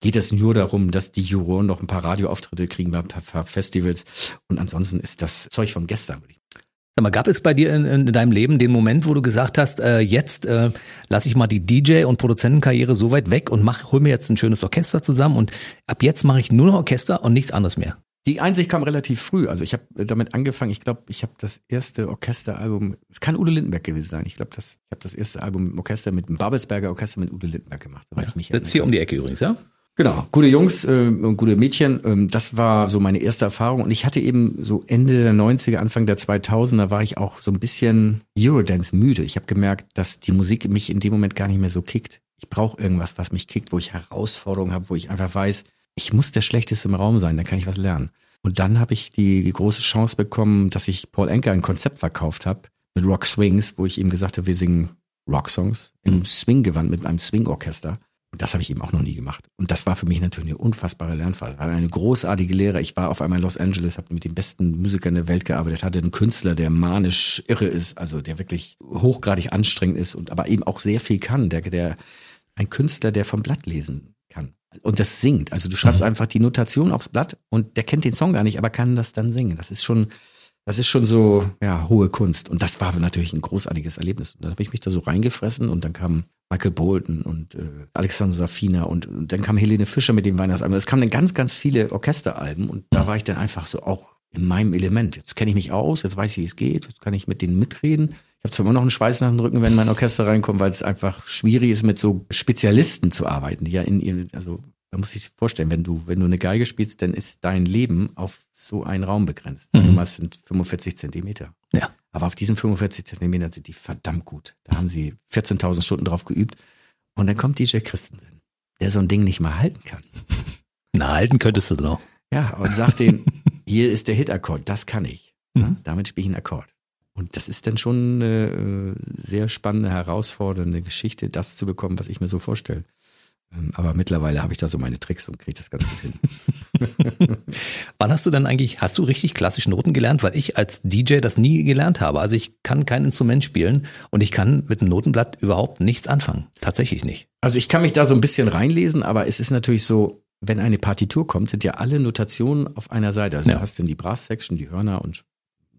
geht es nur darum, dass die Juroren noch ein paar Radioauftritte kriegen bei ein paar- paar Festivals. Und ansonsten ist das Zeug von gestern, würde ich Sag mal, gab es bei dir in, in deinem Leben den Moment, wo du gesagt hast, äh, jetzt äh, lasse ich mal die DJ- und Produzentenkarriere so weit weg und mach, hol mir jetzt ein schönes Orchester zusammen und ab jetzt mache ich nur noch Orchester und nichts anderes mehr. Die Einsicht kam relativ früh. Also ich habe damit angefangen. Ich glaube, ich habe das erste Orchesteralbum. Es kann Udo Lindenberg gewesen sein. Ich glaube, das ich habe das erste Album mit dem Orchester mit dem Babelsberger Orchester mit Udo Lindenberg gemacht. Soweit ich mich Jetzt hier um die Ecke übrigens, ja? Genau, gute Jungs äh, und gute Mädchen. Ähm, das war so meine erste Erfahrung. Und ich hatte eben so Ende der 90er, Anfang der 2000er war ich auch so ein bisschen Eurodance müde. Ich habe gemerkt, dass die Musik mich in dem Moment gar nicht mehr so kickt. Ich brauche irgendwas, was mich kickt, wo ich Herausforderungen habe, wo ich einfach weiß, ich muss der Schlechteste im Raum sein, dann kann ich was lernen. Und dann habe ich die große Chance bekommen, dass ich Paul Enker ein Konzept verkauft habe mit Rock Swings, wo ich ihm gesagt habe, wir singen Rocksongs im Swing-Gewand mit einem Swing-Orchester. Und das habe ich eben auch noch nie gemacht. Und das war für mich natürlich eine unfassbare Lernphase. War eine großartige Lehre. Ich war auf einmal in Los Angeles, habe mit den besten Musikern der Welt gearbeitet, hatte einen Künstler, der manisch irre ist, also der wirklich hochgradig anstrengend ist und aber eben auch sehr viel kann. Der, der ein Künstler, der vom Blatt lesen kann. Und das singt. Also du schreibst einfach die Notation aufs Blatt und der kennt den Song gar nicht, aber kann das dann singen. Das ist schon, das ist schon so, ja, hohe Kunst. Und das war natürlich ein großartiges Erlebnis. Und dann habe ich mich da so reingefressen und dann kam Michael Bolton und äh, Alexander Safina und, und dann kam Helene Fischer mit dem Weihnachtsalbum. Es kamen dann ganz, ganz viele Orchesteralben und da war ich dann einfach so auch in meinem Element. Jetzt kenne ich mich aus, jetzt weiß ich, wie es geht, jetzt kann ich mit denen mitreden. Ich habe zwar immer noch einen Schweiß nach dem Rücken, wenn mein Orchester reinkommt, weil es einfach schwierig ist, mit so Spezialisten zu arbeiten, die ja in ihren, also man muss sich vorstellen, wenn du, wenn du eine Geige spielst, dann ist dein Leben auf so einen Raum begrenzt. Mal, es sind 45 Zentimeter. Ja. Aber auf diesen 45 Zentimetern sind die verdammt gut. Da haben sie 14.000 Stunden drauf geübt. Und dann kommt DJ Christensen, der so ein Ding nicht mal halten kann. Na, halten könntest du noch. Ja, und sagt denen, hier ist der Hitakkord, das kann ich. Mhm. Damit spiele ich einen Akkord. Und das ist dann schon eine äh, sehr spannende, herausfordernde Geschichte, das zu bekommen, was ich mir so vorstelle. Ähm, Aber mittlerweile habe ich da so meine Tricks und kriege das ganz gut hin. Wann hast du dann eigentlich, hast du richtig klassisch Noten gelernt? Weil ich als DJ das nie gelernt habe. Also ich kann kein Instrument spielen und ich kann mit einem Notenblatt überhaupt nichts anfangen. Tatsächlich nicht. Also ich kann mich da so ein bisschen reinlesen, aber es ist natürlich so, wenn eine Partitur kommt, sind ja alle Notationen auf einer Seite. Also Ja. du hast dann die Brass-Section, die Hörner und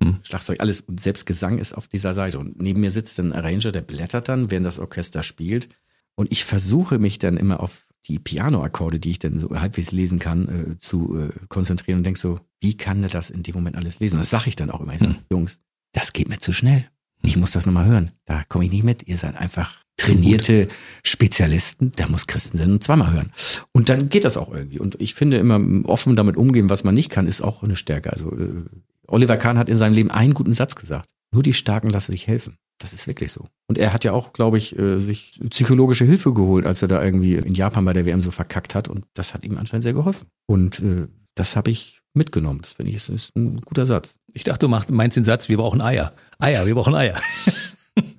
Mhm. Schlagzeug, alles und selbst Gesang ist auf dieser Seite. Und neben mir sitzt dann ein Arranger, der blättert dann, während das Orchester spielt. Und ich versuche mich dann immer auf die Piano-Akkorde, die ich dann so halbwegs lesen kann, äh, zu äh, konzentrieren und denk so, wie kann der das in dem Moment alles lesen? Und das sage ich dann auch immer. Ich sag, Mhm. Jungs, das geht mir zu schnell. Ich muss das nochmal hören. Da komme ich nicht mit. Ihr seid einfach trainierte Spezialisten. Da muss Christensen zweimal hören. Und dann geht das auch irgendwie. Und ich finde immer offen damit umgehen, was man nicht kann, ist auch eine Stärke. Also äh, Oliver Kahn hat in seinem Leben einen guten Satz gesagt. Nur die Starken lassen sich helfen. Das ist wirklich so. Und er hat ja auch, glaube ich, äh, sich psychologische Hilfe geholt, als er da irgendwie in Japan bei der WM so verkackt hat. Und das hat ihm anscheinend sehr geholfen. Und äh, das habe ich mitgenommen. Das finde ich, ist, ist ein guter Satz. Ich dachte, du machst, meinst den Satz, wir brauchen Eier. Eier, wir brauchen Eier.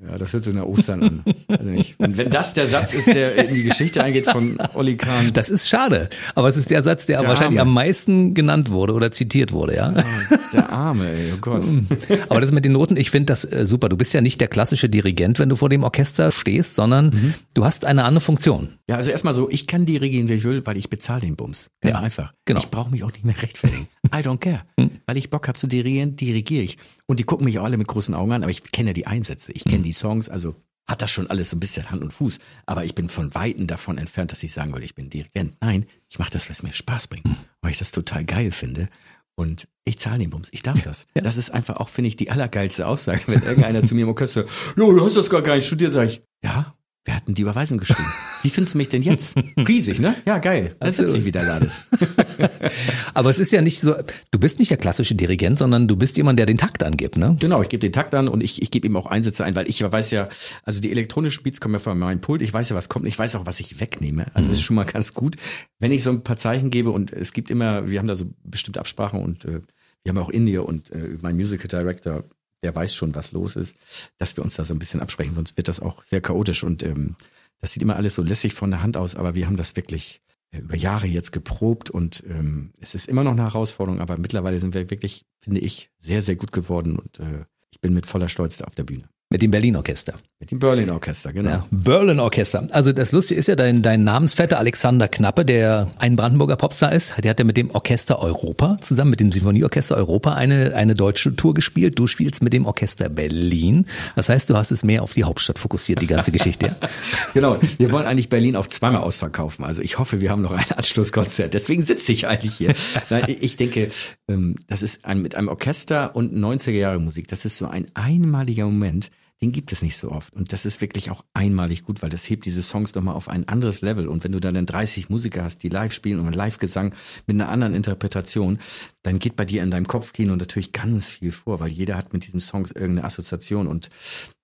Ja, das hört sich nach Ostern an. Also nicht. Und wenn das der Satz ist, der in die Geschichte eingeht von Olli Kahn, Das ist schade. Aber es ist der Satz, der, Der wahrscheinlich Arme. am meisten genannt wurde oder zitiert wurde, ja. Ah, der Arme, ey, oh Gott. Aber das mit den Noten, ich finde das äh, super. Du bist ja nicht der klassische Dirigent, wenn du vor dem Orchester stehst, sondern Mhm. du hast eine andere Funktion. Ja, also erstmal so, ich kann dirigieren, wie ich will, weil ich bezahle den Bums. Ganz Ja, einfach. genau. Ich brauche mich auch nicht mehr rechtfertigen. I don't care. Weil ich Bock habe zu dirigieren, dirigiere ich. Und die gucken mich auch alle mit großen Augen an, aber ich kenne ja die Einsätze. Ich kenne die Songs, also hat das schon alles so ein bisschen Hand und Fuß. Aber ich bin von Weitem davon entfernt, dass ich sagen würde, ich bin Dirigent. Nein, ich mache das, was mir Spaß bringt, weil ich das total geil finde. Und ich zahle den Bums. Ich darf das. Ja. Das ist einfach auch, finde ich, die allergeilste Aussage. Wenn irgendeiner zu mir im Orchester, jo, du hast das gar nicht studiert, sage ich, ja, Wer hat denn die Überweisung geschrieben? Wie findest du mich denn jetzt? Riesig, ne? Ja, geil. Dann sitze ich wieder da. Aber es ist ja nicht so, du bist nicht der klassische Dirigent, sondern du bist jemand, der den Takt angibt, ne? Genau, ich gebe den Takt an und ich, ich gebe ihm auch Einsätze ein, weil ich weiß ja, also die elektronischen Beats kommen ja von meinem Pult, ich weiß ja, was kommt, ich weiß auch, was ich wegnehme. Also mhm. ist schon mal ganz gut, wenn ich so ein paar Zeichen gebe und es gibt immer, wir haben da so bestimmte Absprachen und äh, wir haben auch in dir und äh, mein Musical Director der weiß schon, was los ist, dass wir uns da so ein bisschen absprechen, sonst wird das auch sehr chaotisch und ähm, das sieht immer alles so lässig von der Hand aus, aber wir haben das wirklich äh, über Jahre jetzt geprobt und ähm, es ist immer noch eine Herausforderung, aber mittlerweile sind wir wirklich, finde ich, sehr, sehr gut geworden und äh, ich bin mit voller Stolz auf der Bühne. Mit dem Berlin Orchester. Mit dem Berlin Orchester, genau. Ja, Berlin Orchester. Also das Lustige ist ja, dein, dein Namensvetter Alexander Knappe, der ein Brandenburger Popstar ist, der hat ja mit dem Orchester Europa, zusammen mit dem Sinfonieorchester Europa, eine, eine deutsche Tour gespielt. Du spielst mit dem Orchester Berlin. Das heißt, du hast es mehr auf die Hauptstadt fokussiert, die ganze Geschichte. Ja? genau. Wir wollen eigentlich Berlin auch zweimal ausverkaufen. Also ich hoffe, wir haben noch ein Anschlusskonzert. Deswegen sitze ich eigentlich hier. Nein, ich denke, ähm, das ist ein, mit einem Orchester und 90er Jahre Musik. Das ist so ein einmaliger Moment den gibt es nicht so oft. Und das ist wirklich auch einmalig gut, weil das hebt diese Songs nochmal auf ein anderes Level. Und wenn du dann 30 Musiker hast, die live spielen und Live-Gesang mit einer anderen Interpretation, dann geht bei dir in deinem Kopfkino natürlich ganz viel vor, weil jeder hat mit diesen Songs irgendeine Assoziation und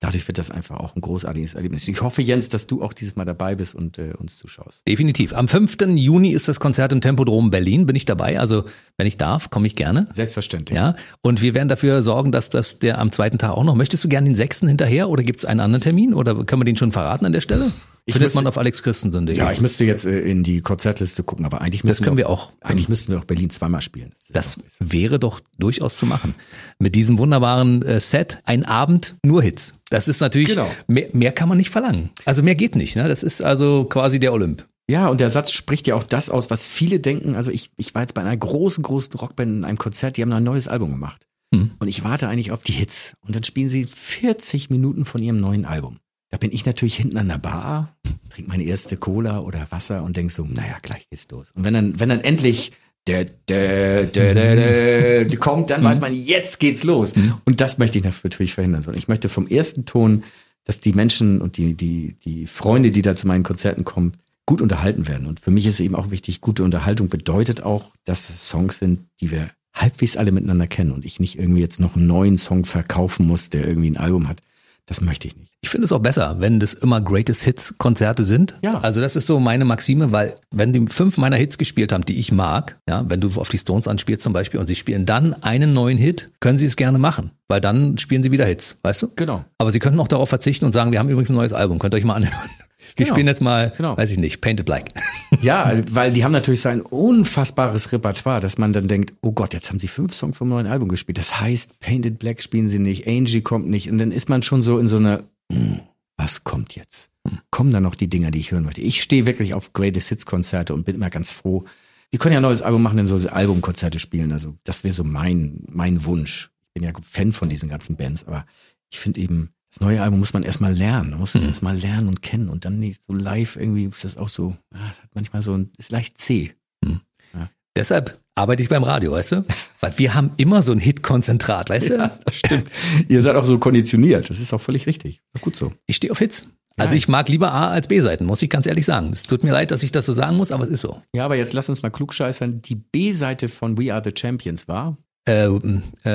dadurch wird das einfach auch ein großartiges Erlebnis. Ich hoffe, Jens, dass du auch dieses Mal dabei bist und äh, uns zuschaust. Definitiv. Am 5. Juni ist das Konzert im Tempodrom Berlin. Bin ich dabei? Also, wenn ich darf, komme ich gerne. Selbstverständlich. Ja. Und wir werden dafür sorgen, dass das der am zweiten Tag auch noch. Möchtest du gerne den 6. hinterher oder gibt es einen anderen Termin oder können wir den schon verraten an der Stelle? Ich Findet müsste, man auf alexchristensen.de. Ja, ich müsste jetzt äh, in die Konzertliste gucken, aber eigentlich müssen das können wir, auch. Eigentlich müssten wir auch Berlin zweimal spielen. Das, das wäre doch durchaus zu machen. Mit diesem wunderbaren äh, Set, ein Abend, nur Hits. Das ist natürlich, genau. mehr, mehr kann man nicht verlangen. Also mehr geht nicht. Ne? Das ist also quasi der Olymp. Ja, und der Satz spricht ja auch das aus, was viele denken. Also ich, ich war jetzt bei einer großen, großen Rockband in einem Konzert, die haben ein neues Album gemacht. Hm. Und ich warte eigentlich auf die Hits. Und dann spielen sie 40 Minuten von ihrem neuen Album. Da bin ich natürlich hinten an der Bar, trinke meine erste Cola oder Wasser und denk so, naja, gleich geht's los. Und wenn dann, wenn dann endlich der, der, der, der, der kommt, dann weiß man, jetzt geht's los. Und das möchte ich natürlich verhindern. Ich möchte vom ersten Ton, dass die Menschen und die, die, die Freunde, die da zu meinen Konzerten kommen, gut unterhalten werden. Und für mich ist eben auch wichtig, gute Unterhaltung bedeutet auch, dass es Songs sind, die wir halbwegs alle miteinander kennen und ich nicht irgendwie jetzt noch einen neuen Song verkaufen muss, der irgendwie ein Album hat. Das möchte ich nicht. Ich finde es auch besser, wenn das immer Greatest Hits Konzerte sind. Ja. Also das ist so meine Maxime, weil wenn die fünf meiner Hits gespielt haben, die ich mag, ja, wenn du auf die Stones anspielst zum Beispiel und sie spielen dann einen neuen Hit, können sie es gerne machen, weil dann spielen sie wieder Hits, weißt du? Genau. Aber sie könnten auch darauf verzichten und sagen, wir haben übrigens ein neues Album, könnt ihr euch mal anhören. Wir genau. spielen jetzt mal, genau. weiß ich nicht, Painted Black. Ja, weil die haben natürlich so ein unfassbares Repertoire, dass man dann denkt, oh Gott, jetzt haben sie fünf Songs vom neuen Album gespielt. Das heißt, Painted Black spielen sie nicht, Angie kommt nicht. Und dann ist man schon so in so einer, hm, was kommt jetzt? Kommen dann noch die Dinger, die ich hören möchte? Ich stehe wirklich auf Greatest Hits Konzerte und bin immer ganz froh. Die können ja ein neues Album machen, dann so Albumkonzerte spielen. Also das wäre so mein, mein Wunsch. Ich bin ja Fan von diesen ganzen Bands, aber ich finde eben, das neue Album muss man erstmal lernen. Man muss es mhm. jetzt mal lernen und kennen und dann nicht so live irgendwie ist das auch so, ah, das hat manchmal so ein, ist leicht zäh. Mhm. Ja. Deshalb arbeite ich beim Radio, weißt du? Weil wir haben immer so ein Hit-Konzentrat, weißt du? Ja, das stimmt. Ihr seid auch so konditioniert. Das ist auch völlig richtig. Gut so. Ich stehe auf Hits. Also ich mag lieber A als B-Seiten, muss ich ganz ehrlich sagen. Es tut mir leid, dass ich das so sagen muss, aber es ist so. Ja, aber jetzt lass uns mal klugscheißern. Die B-Seite von We Are the Champions war äh, äh,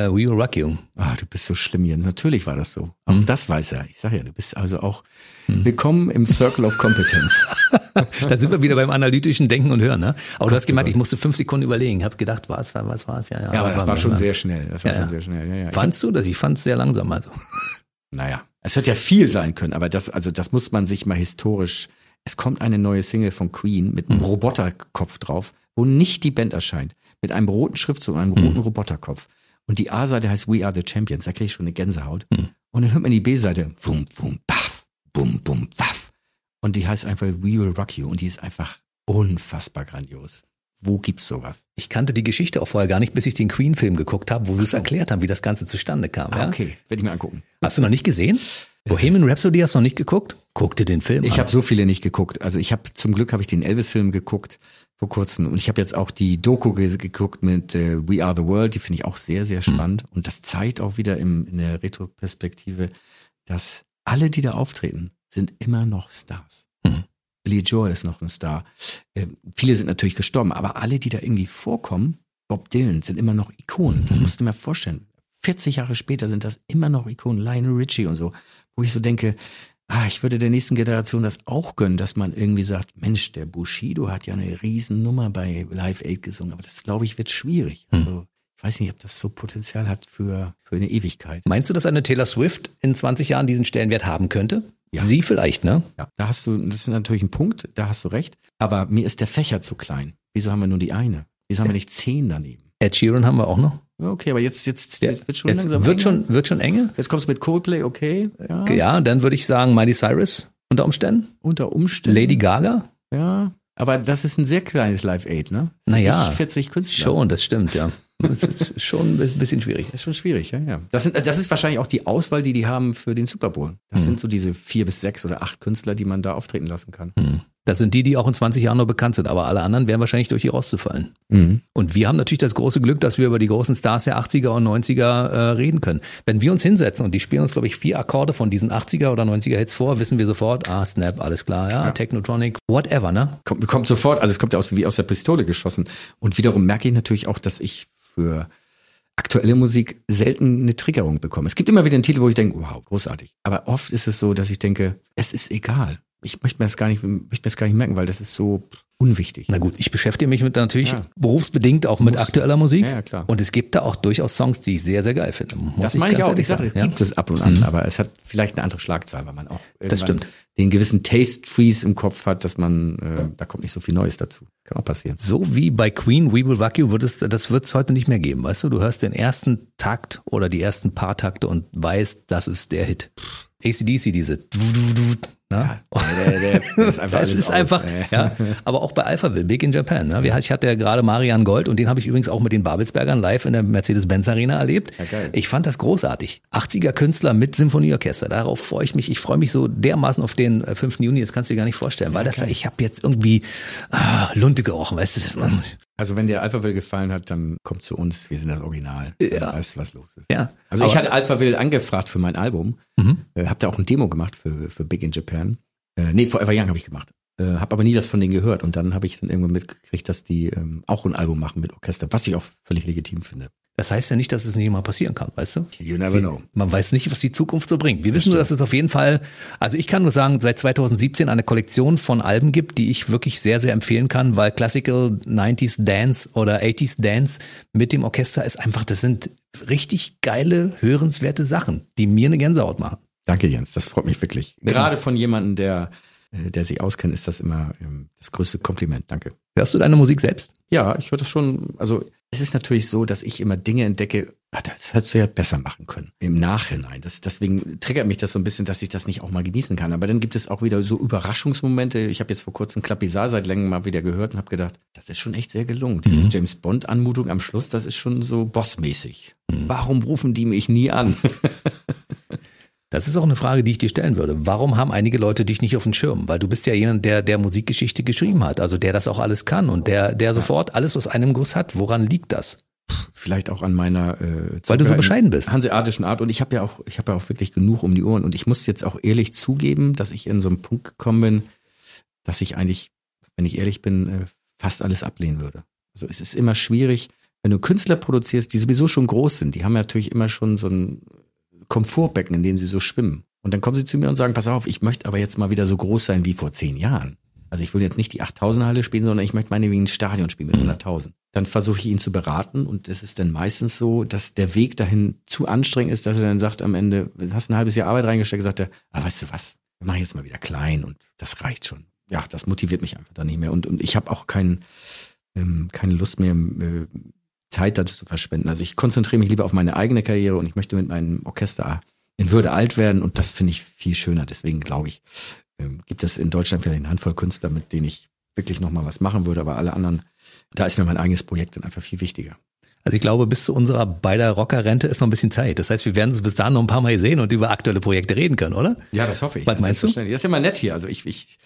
We Will Rock You. Ah, du bist so schlimm, Jens. Natürlich war das so. Auch mhm. das weiß er. Ich sag ja, du bist also auch mhm. willkommen im Circle of Competence. da sind wir wieder beim analytischen Denken und Hören. Ne? Aber du hast gemerkt, ich musste fünf Sekunden überlegen. Hab gedacht, was war, was war es? Ja, ja, ja aber das war, war schon sehr schnell. Das war ja, schon sehr schnell. Ja, ja. Fandst du das? Ich fand es sehr langsam. Also. Naja, es hätte ja viel sein können, aber das, also das muss man sich mal historisch. Es kommt eine neue Single von Queen mit einem mhm. Roboterkopf drauf, wo nicht die Band erscheint mit einem roten Schriftzug und einem roten mhm. Roboterkopf. Und die A-Seite heißt We Are the Champions. Da kriege ich schon eine Gänsehaut. Mhm. Und dann hört man die B-Seite. Bum, bum, baff. Bum, bum, baff. Und die heißt einfach We Will Rock You. Und die ist einfach unfassbar grandios. Wo gibt's sowas? Ich kannte die Geschichte auch vorher gar nicht, bis ich den Queen-Film geguckt habe, wo sie es erklärt haben, wie das Ganze zustande kam. Ah, ja? Okay, werde ich mir angucken. Hast du noch nicht gesehen? Bohemian Rhapsody hast du noch nicht geguckt? Guck dir den Film ich an. Ich habe so viele nicht geguckt. Also ich habe zum Glück habe ich den Elvis-Film geguckt vor kurzem. Und ich habe jetzt auch die Doku geguckt mit äh, We Are the World, die finde ich auch sehr, sehr hm. spannend. Mhm. Und das zeigt auch wieder im, in der Retroperspektive, dass alle, die da auftreten, sind immer noch Stars. Mhm. Billy Joel ist noch ein Star. Äh, viele sind natürlich gestorben, aber alle, die da irgendwie vorkommen, Bob Dylan, sind immer noch Ikonen. Das mhm. musst du mir vorstellen. 40 Jahre später sind das immer noch Ikonen, Lionel Richie und so, wo ich so denke, ah, ich würde der nächsten Generation das auch gönnen, dass man irgendwie sagt, Mensch, der Bushido hat ja eine Riesennummer bei Live Aid gesungen, aber das glaube ich wird schwierig. Hm. Also, ich weiß nicht, ob das so Potenzial hat für, für eine Ewigkeit. Meinst du, dass eine Taylor Swift in 20 Jahren diesen Stellenwert haben könnte? Ja. Sie vielleicht, ne? Ja, da hast du, das ist natürlich ein Punkt, da hast du recht. Aber mir ist der Fächer zu klein. Wieso haben wir nur die eine? Wieso haben wir nicht zehn daneben? Ed Sheeran haben wir auch noch. Okay, aber jetzt, jetzt, ja, wird schon jetzt langsam wird schon, wird schon enge. Jetzt kommst du mit Coldplay, okay. Ja, ja dann würde ich sagen Miley Cyrus unter Umständen. Unter Umständen. Lady Gaga. Ja, aber das ist ein sehr kleines Live-Aid, ne? Naja. 40 Künstler. Schon, das stimmt, ja. Das ist schon ein bisschen schwierig. Das ist schon schwierig, ja, ja. Das, sind, das ist wahrscheinlich auch die Auswahl, die die haben für den Super Bowl. Das hm. sind so diese vier bis sechs oder acht Künstler, die man da auftreten lassen kann. Hm. Das sind die, die auch in 20 Jahren noch bekannt sind, aber alle anderen werden wahrscheinlich durch die Roste fallen. Mhm. Und wir haben natürlich das große Glück, dass wir über die großen Stars der 80er und 90er äh, reden können. Wenn wir uns hinsetzen und die spielen uns, glaube ich, vier Akkorde von diesen 80er oder 90er Hits vor, wissen wir sofort, ah, Snap, alles klar, ja, ja. Technotronic, whatever, ne? Kommt, kommt sofort, also es kommt ja aus, wie aus der Pistole geschossen. Und wiederum merke ich natürlich auch, dass ich für aktuelle Musik selten eine Triggerung bekomme. Es gibt immer wieder einen Titel, wo ich denke, wow, großartig. Aber oft ist es so, dass ich denke, es ist egal ich möchte mir das gar nicht, möchte mir das gar nicht merken, weil das ist so unwichtig. Na gut, ich beschäftige mich mit natürlich ja. berufsbedingt auch mit Muss. aktueller Musik. Ja, ja, klar. Und es gibt da auch durchaus Songs, die ich sehr, sehr geil finde. das meine ich auch. Ich sage, es gibt es ab und an, mhm. aber es hat vielleicht eine andere Schlagzahl, weil man auch den gewissen Taste Freeze im Kopf hat, dass man, äh, da kommt nicht so viel Neues dazu. Kann auch passieren. So wie bei Queen We Will Rock You wird es, das wird es heute nicht mehr geben, weißt du? Du hörst den ersten Takt oder die ersten paar Takte und weißt, das ist der Hit. ACDC, diese Ne? Ja, der, der, der ist einfach das ist aus, einfach, ja. Aber auch bei Alphaville, Big in Japan. Ne? Ich hatte ja gerade Marian Gold und den habe ich übrigens auch mit den Babelsbergern live in der Mercedes-Benz Arena erlebt. Ja. Ich fand das großartig. 80er Künstler mit Symphonieorchester. Darauf freue ich mich. Ich freue mich so dermaßen auf den 5. Äh, Juni. Das kannst du dir gar nicht vorstellen, weil das, ich habe jetzt irgendwie ah, Lunte gerochen, weißt du. Das, also wenn dir Alphaville gefallen hat, dann komm zu uns. Wir sind das Original. Ja. Dann weißt was los ist. Ja. Also ich hatte Alphaville angefragt für mein Album. Mhm. Äh, hab da auch ein Demo gemacht für, für Big in Japan. Äh, nee, Forever Young habe ich gemacht. Äh, habe aber nie das von denen gehört. Und dann habe ich dann irgendwann mitgekriegt, dass die ähm, auch ein Album machen mit Orchester, was ich auch völlig legitim finde. Das heißt ja nicht, dass es nicht mal passieren kann, weißt du? You never know. Man weiß nicht, was die Zukunft so bringt. Wir wissen nur, dass es auf jeden Fall, also ich kann nur sagen, seit 2017 eine Kollektion von Alben gibt, die ich wirklich sehr, sehr empfehlen kann, weil Classical 90s Dance oder 80s Dance mit dem Orchester ist einfach, das sind richtig geile, hörenswerte Sachen, die mir eine Gänsehaut machen. Danke, Jens. Das freut mich wirklich. Gerade von jemandem, der äh, der sich auskennt, ist das immer ähm, das größte Kompliment. Danke. Hörst du deine Musik selbst? Ja, ich höre das schon. Also es ist natürlich so, dass ich immer Dinge entdecke, ach, das hättest du ja besser machen können. Im Nachhinein. Das, deswegen triggert mich das so ein bisschen, dass ich das nicht auch mal genießen kann. Aber dann gibt es auch wieder so Überraschungsmomente. Ich habe jetzt vor kurzem Klapisar seit längerem mal wieder gehört und habe gedacht, das ist schon echt sehr gelungen. Diese mhm. James Bond-Anmutung am Schluss, das ist schon so bossmäßig. Mhm. Warum rufen die mich nie an? Das ist auch eine Frage, die ich dir stellen würde. Warum haben einige Leute dich nicht auf dem Schirm? Weil du bist ja jemand, der der Musikgeschichte geschrieben hat, also der das auch alles kann und der der sofort alles aus einem Guss hat. Woran liegt das? Vielleicht auch an meiner äh, weil du so bescheiden bist hanseatischen Art und ich habe ja auch ich habe ja auch wirklich genug um die Ohren und ich muss jetzt auch ehrlich zugeben, dass ich in so einen Punkt gekommen bin, dass ich eigentlich, wenn ich ehrlich bin, äh, fast alles ablehnen würde. Also es ist immer schwierig, wenn du Künstler produzierst, die sowieso schon groß sind, die haben natürlich immer schon so ein Komfortbecken, in dem sie so schwimmen. Und dann kommen sie zu mir und sagen, pass auf, ich möchte aber jetzt mal wieder so groß sein wie vor zehn Jahren. Also ich will jetzt nicht die 8000 Halle spielen, sondern ich möchte meine wie ein Stadion spielen mit 100.000. Mhm. Dann versuche ich ihn zu beraten und es ist dann meistens so, dass der Weg dahin zu anstrengend ist, dass er dann sagt am Ende, hast ein halbes Jahr Arbeit reingesteckt, sagt er, ah, weißt du was, wir machen jetzt mal wieder klein und das reicht schon. Ja, das motiviert mich einfach dann nicht mehr und, und ich habe auch kein, ähm, keine Lust mehr, äh, Zeit dazu zu verschwenden. Also ich konzentriere mich lieber auf meine eigene Karriere und ich möchte mit meinem Orchester in Würde alt werden und das finde ich viel schöner. Deswegen glaube ich, ähm, gibt es in Deutschland vielleicht eine Handvoll Künstler, mit denen ich wirklich nochmal was machen würde, aber alle anderen, da ist mir mein eigenes Projekt dann einfach viel wichtiger. Also ich glaube, bis zu unserer beider Rockerrente ist noch ein bisschen Zeit. Das heißt, wir werden uns bis dahin noch ein paar Mal sehen und über aktuelle Projekte reden können, oder? Ja, das hoffe ich. Was meinst du? Das ist ja mal nett hier. Also ich, ich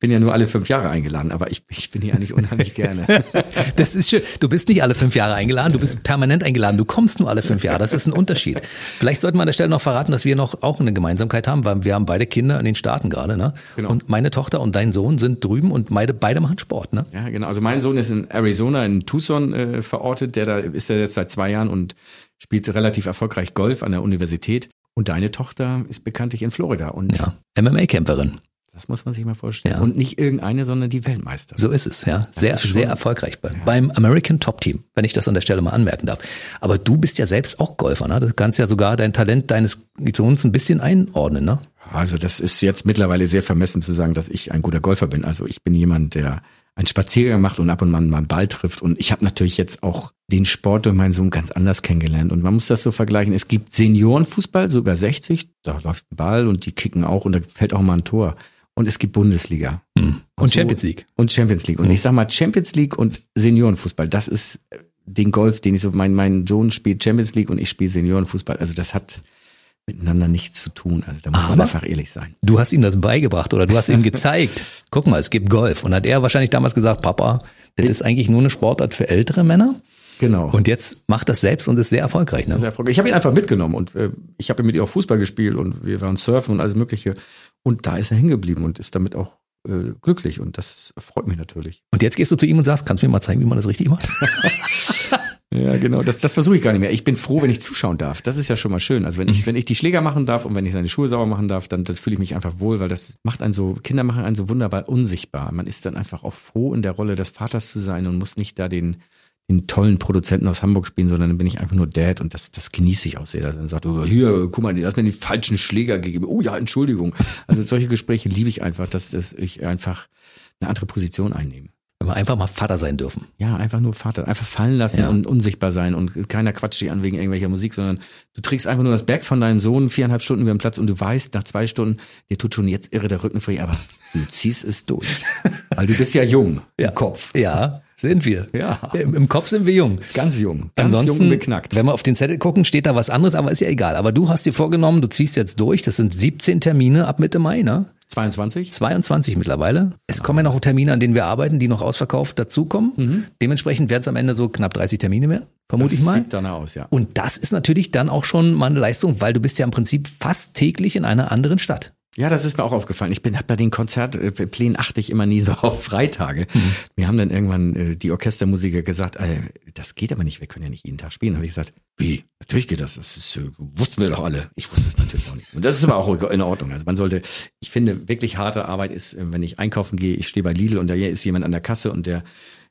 bin ja nur alle fünf Jahre eingeladen, aber ich, ich bin hier eigentlich unheimlich gerne. das ist schön. Du bist nicht alle fünf Jahre eingeladen, du bist permanent eingeladen. Du kommst nur alle fünf Jahre. Das ist ein Unterschied. Vielleicht sollten wir an der Stelle noch verraten, dass wir noch auch eine Gemeinsamkeit haben, weil wir haben beide Kinder in den Staaten gerade, ne? Genau. Und meine Tochter und dein Sohn sind drüben und beide, beide machen Sport, ne? Ja, genau. Also mein Sohn ist in Arizona, in Tucson äh, verortet. Der da ist ja jetzt seit zwei Jahren und spielt relativ erfolgreich Golf an der Universität. Und deine Tochter ist bekanntlich in Florida und ja, MMA-Kämpferin. Das muss man sich mal vorstellen. Ja. Und nicht irgendeine, sondern die Weltmeister. So ist es, ja. Das sehr, sehr erfolgreich bei, ja. beim American Top Team, wenn ich das an der Stelle mal anmerken darf. Aber du bist ja selbst auch Golfer, ne? Du kannst ja sogar dein Talent deines Sohns ein bisschen einordnen, ne? Also das ist jetzt mittlerweile sehr vermessen zu sagen, dass ich ein guter Golfer bin. Also ich bin jemand, der einen Spaziergang macht und ab und an mal einen Ball trifft. Und ich habe natürlich jetzt auch den Sport durch meinen Sohn ganz anders kennengelernt. Und man muss das so vergleichen. Es gibt Seniorenfußball, sogar 60, da läuft ein Ball und die kicken auch und da fällt auch mal ein Tor und es gibt Bundesliga. Hm. Und, und, Champions League. Und Champions League. Und hm. ich sag mal, Champions League und Seniorenfußball, das ist den Golf, den ich so, mein, mein Sohn spielt Champions League und ich spiele Seniorenfußball. Also das hat miteinander nichts zu tun. Also da muss Aber man einfach ehrlich sein. Du hast ihm das beigebracht oder du hast ihm gezeigt. Guck mal, es gibt Golf. Und hat er wahrscheinlich damals gesagt, Papa, das ist eigentlich nur eine Sportart für ältere Männer. Genau. Und jetzt macht das selbst und ist sehr erfolgreich. Ne? Sehr erfolgreich. Ich habe ihn einfach mitgenommen und äh, ich habe mit ihm auch Fußball gespielt und wir waren surfen und alles Mögliche. Und da ist er hängen geblieben und ist damit auch äh, glücklich und das freut mich natürlich. Und jetzt gehst du zu ihm und sagst, kannst du mir mal zeigen, wie man das richtig macht? ja, genau. Das, das versuche ich gar nicht mehr. Ich bin froh, wenn ich zuschauen darf. Das ist ja schon mal schön. Also wenn ich, mhm. wenn ich die Schläger machen darf und wenn ich seine Schuhe sauber machen darf, dann, dann fühle ich mich einfach wohl, weil das macht einen so, Kinder machen einen so wunderbar unsichtbar. Man ist dann einfach auch froh, in der Rolle des Vaters zu sein und muss nicht da den, den tollen Produzenten aus Hamburg spielen, sondern dann bin ich einfach nur Dad und das, das genieße ich auch sehr. Dass er sagt, oh, hier, guck mal, du hast mir den falschen Schläger gegeben. Oh ja, Entschuldigung. Also solche Gespräche liebe ich einfach, dass, dass ich einfach eine andere Position einnehme. Wenn wir einfach mal Vater sein dürfen. Ja, einfach nur Vater. Einfach fallen lassen ja. und unsichtbar sein und keiner quatscht dich an wegen irgendwelcher Musik, sondern du trägst einfach nur das Berg von deinem Sohn viereinhalb Stunden über den Platz und du weißt, nach zwei Stunden, dir tut schon jetzt irre der Rücken frei, aber du ziehst es durch. Weil du bist ja jung ja. im Kopf. Ja. Sind wir. Ja. Im Kopf sind wir jung. Ganz jung. Ganz Ansonsten, jung beknackt. Wenn wir auf den Zettel gucken, steht da was anderes, aber ist ja egal. Aber du hast dir vorgenommen, du ziehst jetzt durch. Das sind 17 Termine ab Mitte Mai, ne? 22? 22 mittlerweile. Es kommen ja noch Termine, an denen wir arbeiten, die noch ausverkauft dazukommen. Mhm. Dementsprechend werden es am Ende so knapp 30 Termine mehr, vermute das ich mal. Sieht dann aus, ja. Und das ist natürlich dann auch schon mal eine Leistung, weil du bist ja im Prinzip fast täglich in einer anderen Stadt. Ja, das ist mir auch aufgefallen. Ich bin hab bei den Konzertplänen achte ich immer nie so auf Freitage. Mhm. Wir haben dann irgendwann äh, die Orchestermusiker gesagt, äh, das geht aber nicht, wir können ja nicht jeden Tag spielen. Habe ich gesagt, wie? Natürlich geht das. Das ist, äh, wussten wir doch alle. Ich wusste es natürlich auch nicht. Und das ist aber auch in Ordnung. Also man sollte, ich finde, wirklich harte Arbeit ist, äh, wenn ich einkaufen gehe, ich stehe bei Lidl und da ist jemand an der Kasse und der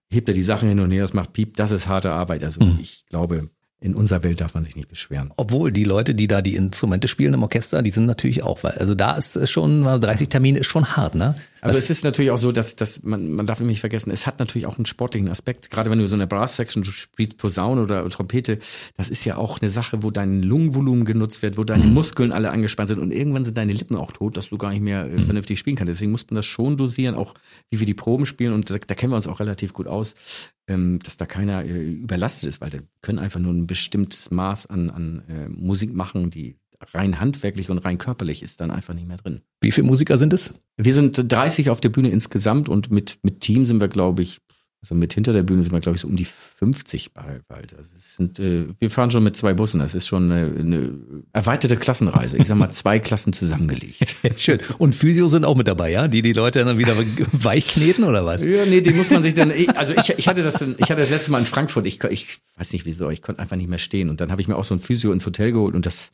hebt da die Sachen hin und her, das macht Piep, das ist harte Arbeit. Also mhm. ich glaube, in unserer Welt darf man sich nicht beschweren. Obwohl die Leute, die da die Instrumente spielen im Orchester, die sind natürlich auch, weil also da ist schon 30 Termine ist schon hart, ne? Also es ist natürlich auch so, dass, dass man, man darf nicht vergessen, es hat natürlich auch einen sportlichen Aspekt. Gerade wenn du so eine Brass-Section, spielst Posaune oder Trompete, das ist ja auch eine Sache, wo dein Lungenvolumen genutzt wird, wo deine mhm. Muskeln alle angespannt sind und irgendwann sind deine Lippen auch tot, dass du gar nicht mehr äh, mhm. vernünftig spielen kannst. Deswegen muss man das schon dosieren, auch wie wir die Proben spielen und da, da kennen wir uns auch relativ gut aus, ähm, dass da keiner äh, überlastet ist, weil wir können einfach nur ein bestimmtes Maß an, an äh, Musik machen, die rein handwerklich und rein körperlich ist dann einfach nicht mehr drin. Wie viele Musiker sind es? Wir sind 30 auf der Bühne insgesamt und mit, mit Team sind wir, glaube ich, also mit hinter der Bühne sind wir, glaube ich, so um die 50 bald. Also es sind, äh, wir fahren schon mit zwei Bussen. Das ist schon eine, eine erweiterte Klassenreise. Ich sag mal, zwei Klassen zusammengelegt. Schön. Und Physio sind auch mit dabei, ja? Die die Leute dann wieder weich kneten oder was? Ja, nee, die muss man sich dann. Also ich, ich hatte das, ich hatte das letzte Mal in Frankfurt. Ich, ich weiß nicht wieso, ich konnte einfach nicht mehr stehen. Und dann habe ich mir auch so ein Physio ins Hotel geholt und das,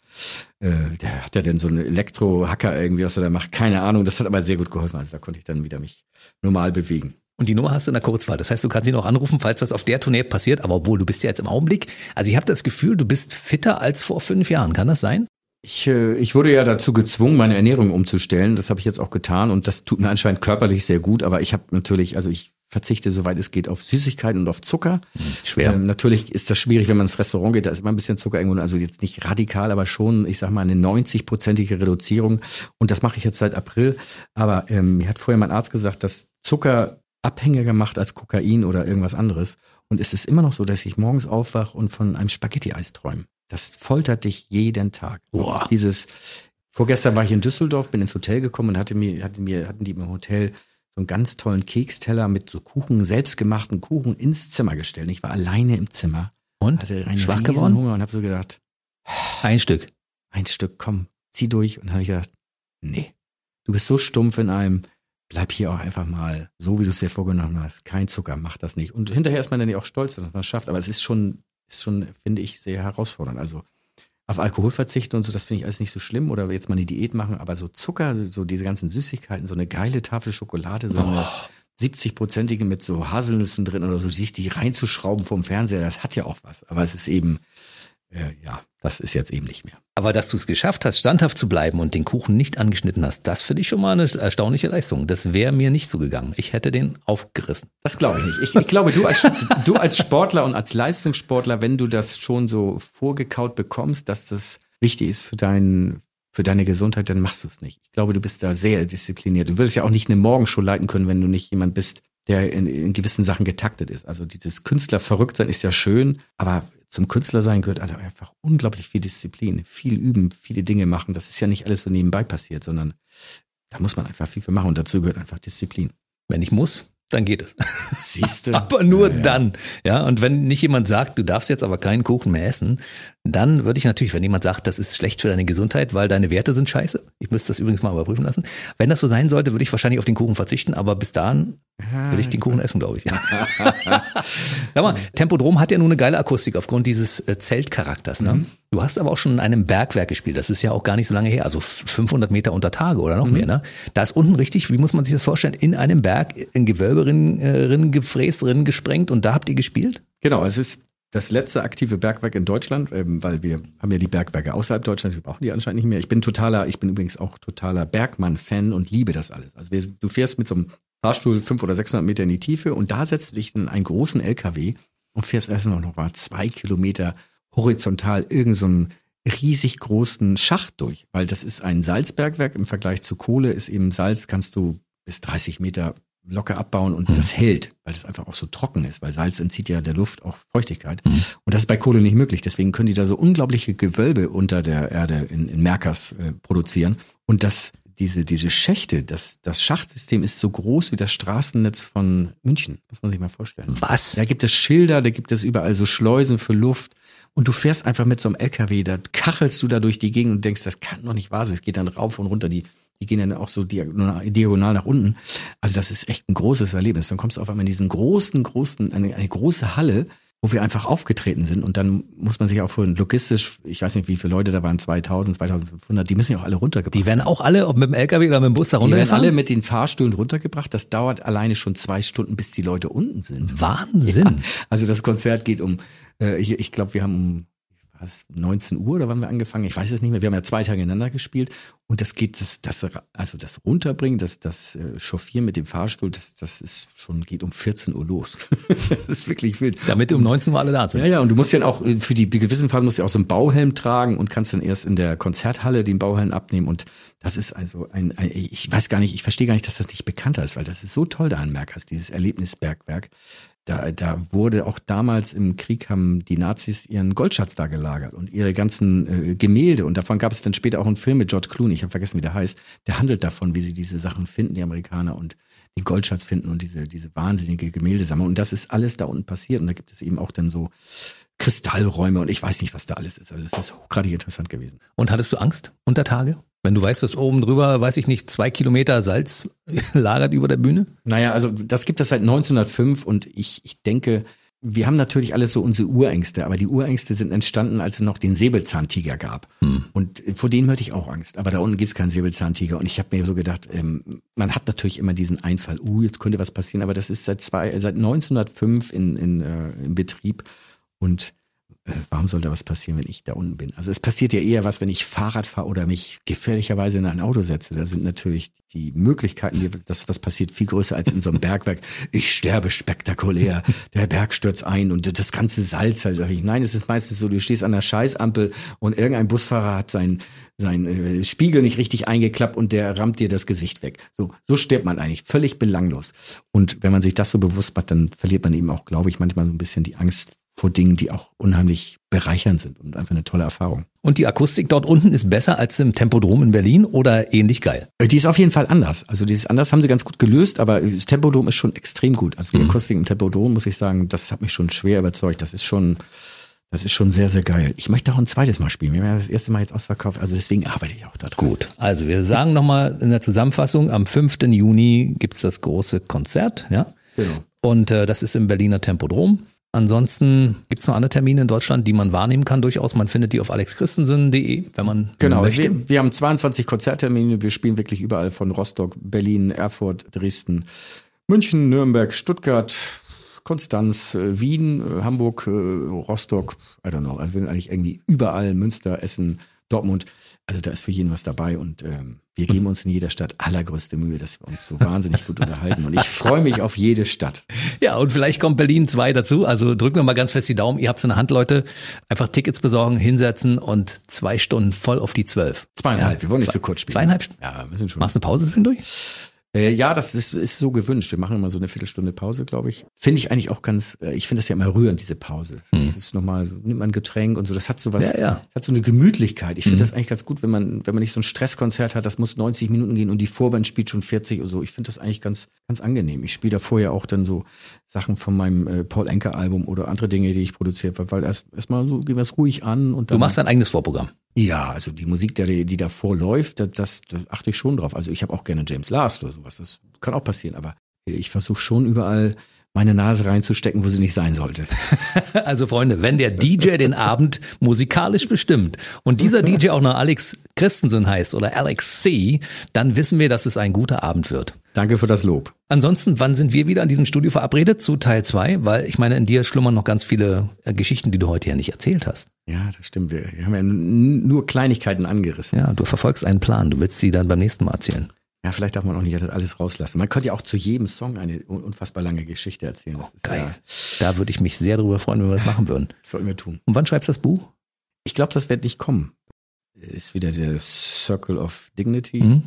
äh, der hat ja dann so einen Elektrohacker irgendwie, was er da macht. Keine Ahnung. Das hat aber sehr gut geholfen. Also da konnte ich dann wieder mich normal bewegen. Und die Nummer hast du in der Kurzwahl. Das heißt, du kannst ihn auch anrufen, falls das auf der Tournee passiert. Aber obwohl, du bist ja jetzt im Augenblick. Also ich habe das Gefühl, du bist fitter als vor fünf Jahren. Kann das sein? Ich, äh, ich wurde ja dazu gezwungen, meine Ernährung umzustellen. Das habe ich jetzt auch getan und das tut mir anscheinend körperlich sehr gut. Aber ich habe natürlich, also ich verzichte, soweit es geht, auf Süßigkeiten und auf Zucker. Hm, schwer. Ähm, natürlich ist das schwierig, wenn man ins Restaurant geht, da ist immer ein bisschen Zucker irgendwo, also jetzt nicht radikal, aber schon, ich sag mal, eine 90-prozentige Reduzierung. Und das mache ich jetzt seit April. Aber ähm, mir hat vorher mein Arzt gesagt, dass Zucker abhängiger macht als Kokain oder irgendwas anderes. Und es ist immer noch so, dass ich morgens aufwache und von einem Spaghetti-Eis träume. Das foltert dich jeden Tag. Boah. Dieses, vorgestern war ich in Düsseldorf, bin ins Hotel gekommen und hatte mir, hatte mir, hatten die im Hotel so einen ganz tollen Keksteller mit so Kuchen, selbstgemachten Kuchen ins Zimmer gestellt. Ich war alleine im Zimmer. Und? Hatte einen Schwach geworden? Hunger und habe so gedacht, Ein Stück. ein Stück, komm, zieh durch. Und dann habe ich gedacht, nee, du bist so stumpf in einem, bleib hier auch einfach mal so, wie du es dir vorgenommen hast. Kein Zucker, mach das nicht. Und hinterher ist man dann ja auch stolz, dass man es schafft. Aber es ist schon, ist schon, finde ich, sehr herausfordernd. Also auf Alkohol verzichten und so, das finde ich alles nicht so schlimm. Oder jetzt mal eine Diät machen, aber so Zucker, so diese ganzen Süßigkeiten, so eine geile Tafel Schokolade, so eine 70-prozentige mit so Haselnüssen drin oder so, sich die reinzuschrauben vom Fernseher, das hat ja auch was. Aber es ist eben, äh, ja, das ist jetzt eben nicht mehr. Aber dass du es geschafft hast, standhaft zu bleiben und den Kuchen nicht angeschnitten hast, das finde ich schon mal eine erstaunliche Leistung. Das wäre mir nicht so gegangen. Ich hätte den aufgerissen. Das glaube ich nicht. Ich, ich glaube, du als, du als Sportler und als Leistungssportler, wenn du das schon so vorgekaut bekommst, dass das wichtig ist für deinen für deine Gesundheit, dann machst du es nicht. Ich glaube, du bist da sehr diszipliniert. Du würdest ja auch nicht eine Morgenshow leiten können, wenn du nicht jemand bist, der in, in gewissen Sachen getaktet ist. Also dieses Künstler verrückt sein ist ja schön, aber zum Künstler sein gehört einfach unglaublich viel Disziplin, viel üben, viele Dinge machen. Das ist ja nicht alles so nebenbei passiert, sondern da muss man einfach viel für machen und dazu gehört einfach Disziplin. Wenn ich muss, dann geht es. Siehst du? aber nur Ja, ja. dann. Ja, und wenn nicht jemand sagt, du darfst jetzt aber keinen Kuchen mehr essen, dann würde ich natürlich, wenn jemand sagt, das ist schlecht für deine Gesundheit, weil deine Werte sind scheiße. Ich müsste das übrigens mal überprüfen lassen. Wenn das so sein sollte, würde ich wahrscheinlich auf den Kuchen verzichten, aber bis dahin würde ich den Kuchen essen, glaube ich. Sag mal, Tempodrom hat ja nur eine geile Akustik aufgrund dieses äh, Zeltcharakters. Ne? Du hast aber auch schon in einem Bergwerk gespielt. Das ist ja auch gar nicht so lange her, also f- 500 Meter unter Tage oder noch mehr. Ne? Da ist unten richtig, wie muss man sich das vorstellen, in einem Berg in Gewölbe rin, äh, rin gefräst, rin gesprengt und da habt ihr gespielt? Genau, es ist das letzte aktive Bergwerk in Deutschland, ähm, weil wir haben ja die Bergwerke außerhalb Deutschlands, wir brauchen die anscheinend nicht mehr. Ich bin totaler, ich bin übrigens auch totaler Bergmann-Fan und liebe das alles. Also du fährst mit so einem Fahrstuhl 500 oder 600 Meter in die Tiefe und da setzt dich in einen großen LKW und fährst erst noch mal zwei Kilometer horizontal irgend so riesig großen Schacht durch, weil das ist ein Salzbergwerk im Vergleich zu Kohle ist eben Salz kannst du bis 30 Meter locker abbauen und das hält, weil das einfach auch so trocken ist, weil Salz entzieht ja der Luft auch Feuchtigkeit. Und das ist bei Kohle nicht möglich. Deswegen können die da so unglaubliche Gewölbe unter der Erde in, in Merkers äh, produzieren. Und das, diese, diese Schächte, das, das Schachtsystem ist so groß wie das Straßennetz von München. Muss man sich mal vorstellen. Was? Da gibt es Schilder, da gibt es überall so Schleusen für Luft. Und du fährst einfach mit so einem LKW, da kachelst du da durch die Gegend und denkst, das kann doch nicht wahr sein. Es geht dann rauf und runter, die, die gehen dann auch so diagonal, nach unten. Also das ist echt ein großes Erlebnis. Dann kommst du auf einmal in diesen großen, großen, eine, eine große Halle, wo wir einfach aufgetreten sind. Und dann muss man sich auch vorhin logistisch, ich weiß nicht, wie viele Leute da waren, 2000, 2500, die müssen ja auch alle runtergebracht Die werden auch alle, ob mit dem LKW oder mit dem Bus da die werden runtergefahren? alle mit den Fahrstühlen runtergebracht. Das dauert alleine schon zwei Stunden, bis die Leute unten sind. Wahnsinn. Also das Konzert geht um, äh, ich, ich glaube, wir haben um was, 19 Uhr oder wann wir angefangen? Ich weiß es nicht mehr. Wir haben ja zwei Tage ineinander gespielt und das geht, das, das, also das Runterbringen, das, das äh, Chauffieren mit dem Fahrstuhl, das, das ist schon, geht um 14 Uhr los. das ist wirklich wild. Damit um 19 Uhr alle da sind. Ja, ja, und du musst ja auch, äh, für die gewissen Phasen musst du ja auch so einen Bauhelm tragen und kannst dann erst in der Konzerthalle den Bauhelm abnehmen und das ist also ein, ein ich weiß gar nicht, ich verstehe gar nicht, dass das nicht bekannter ist, weil das ist so toll da an Merkers, dieses Erlebnisbergwerk. Da, da wurde auch damals im Krieg haben die Nazis ihren Goldschatz da gelagert und ihre ganzen äh, Gemälde. Und davon gab es dann später auch einen Film mit George Clooney, ich habe vergessen, wie der heißt, der handelt davon, wie sie diese Sachen finden, die Amerikaner und den Goldschatz finden und diese, diese wahnsinnige Gemäldesammlung. Und das ist alles da unten passiert. Und da gibt es eben auch dann so Kristallräume und ich weiß nicht, was da alles ist. Also das ist hochgradig interessant gewesen. Und hattest du Angst unter Tage? Wenn du weißt, dass oben drüber, weiß ich nicht, zwei Kilometer Salz lagert über der Bühne? Naja, also das gibt es seit 1905 und ich, ich denke, wir haben natürlich alles so unsere Urängste, aber die Urängste sind entstanden, als es noch den Säbelzahntiger gab. Und vor denen hatte ich auch Angst. Aber da unten gibt's keinen Säbelzahntiger. Und ich habe mir so gedacht, ähm, man hat natürlich immer diesen Einfall, uh, jetzt könnte was passieren, aber das ist seit zwei, seit 1905 in, in, äh, im Betrieb. Und äh, warum soll da was passieren, wenn ich da unten bin? Also es passiert ja eher was, wenn ich Fahrrad fahre oder mich gefährlicherweise in ein Auto setze. Da sind natürlich die Möglichkeiten, dass was passiert, viel größer als in so einem Bergwerk. Ich sterbe spektakulär, der Berg stürzt ein und das ganze Salz halt. Nein, es ist meistens so, du stehst an der Scheißampel und irgendein Busfahrer hat sein, sein äh, Spiegel nicht richtig eingeklappt und der rammt dir das Gesicht weg. So, so stirbt man eigentlich, völlig belanglos. Und wenn man sich das so bewusst macht, dann verliert man eben auch, glaube ich, manchmal so ein bisschen die Angst vor Dingen, die auch unheimlich bereichernd sind und einfach eine tolle Erfahrung. Und die Akustik dort unten ist besser als im Tempodrom in Berlin oder ähnlich geil? Äh, Die ist auf jeden Fall anders. Also die ist anders, haben sie ganz gut gelöst, aber das Tempodrom ist schon extrem gut. Also die Akustik im Tempodrom, muss ich sagen, das hat mich schon schwer überzeugt. Das ist schon, das ist schon sehr, sehr geil. Ich möchte auch ein zweites Mal spielen. Wir haben ja das erste Mal jetzt ausverkauft, also deswegen arbeite ich auch da dran. Gut, also wir sagen nochmal in der Zusammenfassung, am 5. Juni gibt's das große Konzert, ja? Genau. Und äh, das ist im Berliner Tempodrom. Ansonsten gibt's noch andere Termine in Deutschland, die man wahrnehmen kann durchaus. Man findet die auf alexchristensen.de, wenn man Genau, möchte. wir, wir haben 22 Konzerttermine. Wir spielen wirklich überall von Rostock, Berlin, Erfurt, Dresden, München, Nürnberg, Stuttgart, Konstanz, äh, Wien, äh, Hamburg, äh, Rostock, I don't know. Also wir sind eigentlich irgendwie überall, Münster, Essen, Dortmund. Also da ist für jeden was dabei und ähm, wir geben uns in jeder Stadt allergrößte Mühe, dass wir uns so wahnsinnig gut unterhalten. Und ich freue mich auf jede Stadt. Ja, und vielleicht kommt Berlin 2 dazu. Also drücken wir mal ganz fest die Daumen. Ihr habt's in der Hand, Leute. Einfach Tickets besorgen, hinsetzen und zwei Stunden voll auf die zwölf. Zweieinhalb, wir wollen nicht Zwei- so kurz spielen. Zweieinhalb? Ja, wir sind schon. Machst du eine Pause zwischendurch? Äh, ja, das ist, ist so gewünscht. Wir machen immer so eine Viertelstunde Pause, glaube ich. Finde ich eigentlich auch ganz, äh, ich finde das ja immer rührend, diese Pause. Das ist nochmal, nimmt man ein Getränk und so, das hat so was, Ja, ja. das hat so eine Gemütlichkeit. Ich finde das eigentlich ganz gut, wenn man, wenn man nicht so ein Stresskonzert hat, das muss 90 Minuten gehen und die Vorband spielt schon 40 oder so. Ich finde das eigentlich ganz, ganz angenehm. Ich spiele da vorher auch dann so Sachen von meinem äh, Paul Enker Album oder andere Dinge, die ich produziert habe, weil erst erstmal so gehen wir es ruhig an und Du dann machst dein eigenes Vorprogramm. Ja, also die Musik, die, die davor läuft, das, das, da achte ich schon drauf. Also ich habe auch gerne James Last oder sowas. Das kann auch passieren, aber ich versuche schon überall meine Nase reinzustecken, wo sie nicht sein sollte. Also Freunde, wenn der DJ den Abend musikalisch bestimmt und dieser DJ auch noch Alex Christensen heißt oder Alex C., dann wissen wir, dass es ein guter Abend wird. Danke für das Lob. Ansonsten, wann sind wir wieder an diesem Studio verabredet zu Teil 2? Weil ich meine, in dir schlummern noch ganz viele äh, Geschichten, die du heute ja nicht erzählt hast. Ja, das stimmt. Wir, wir haben ja nur Kleinigkeiten angerissen. Ja, du verfolgst einen Plan. Du willst sie dann beim nächsten Mal erzählen. Ja, vielleicht darf man auch nicht alles rauslassen. Man könnte ja auch zu jedem Song eine un- unfassbar lange Geschichte erzählen. Ist Geil. Ja, Da würde ich mich sehr darüber freuen, wenn wir das machen würden. das sollten wir tun. Und wann schreibst du das Buch? Ich glaube, das wird nicht kommen. Ist wieder der Circle of Dignity. Mhm.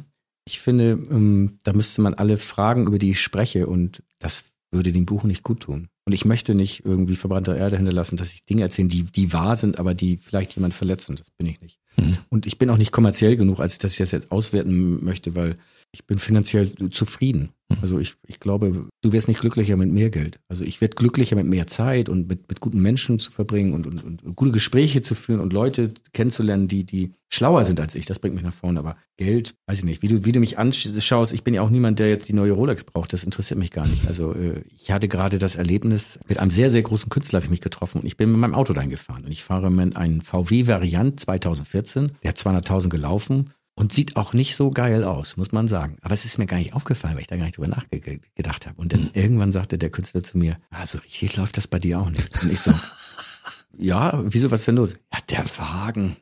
Ich finde, ähm, da müsste man alle fragen, über die ich spreche und das würde dem Buch nicht gut tun. Und ich möchte nicht irgendwie verbrannte Erde hinterlassen, dass ich Dinge erzähle, die, die wahr sind, aber die vielleicht jemand verletzen. Das bin ich nicht. Mhm. Und ich bin auch nicht kommerziell genug, als ich das jetzt, jetzt auswerten möchte, weil ich bin finanziell zufrieden. Also ich, ich glaube, du wirst nicht glücklicher mit mehr Geld. Also ich werde glücklicher mit mehr Zeit und mit, mit guten Menschen zu verbringen und, und, und gute Gespräche zu führen und Leute kennenzulernen, die, die schlauer sind als ich. Das bringt mich nach vorne. Aber Geld, weiß ich nicht. Wie du, wie du mich anschaust, ich bin ja auch niemand, der jetzt die neue Rolex braucht. Das interessiert mich gar nicht. Also äh, ich hatte gerade das Erlebnis, mit einem sehr, sehr großen Künstler habe ich mich getroffen und ich bin mit meinem Auto dahin gefahren. Und ich fahre mit einem VW Variant 2014, der hat 200.000 gelaufen und sieht auch nicht so geil aus, muss man sagen. Aber es ist mir gar nicht aufgefallen, weil ich da gar nicht drüber nachgedacht habe. Und dann irgendwann sagte der Künstler zu mir, ah, so richtig läuft das bei dir auch nicht. Und ich so, ja, wieso, was ist denn los? Ja, der Wagen.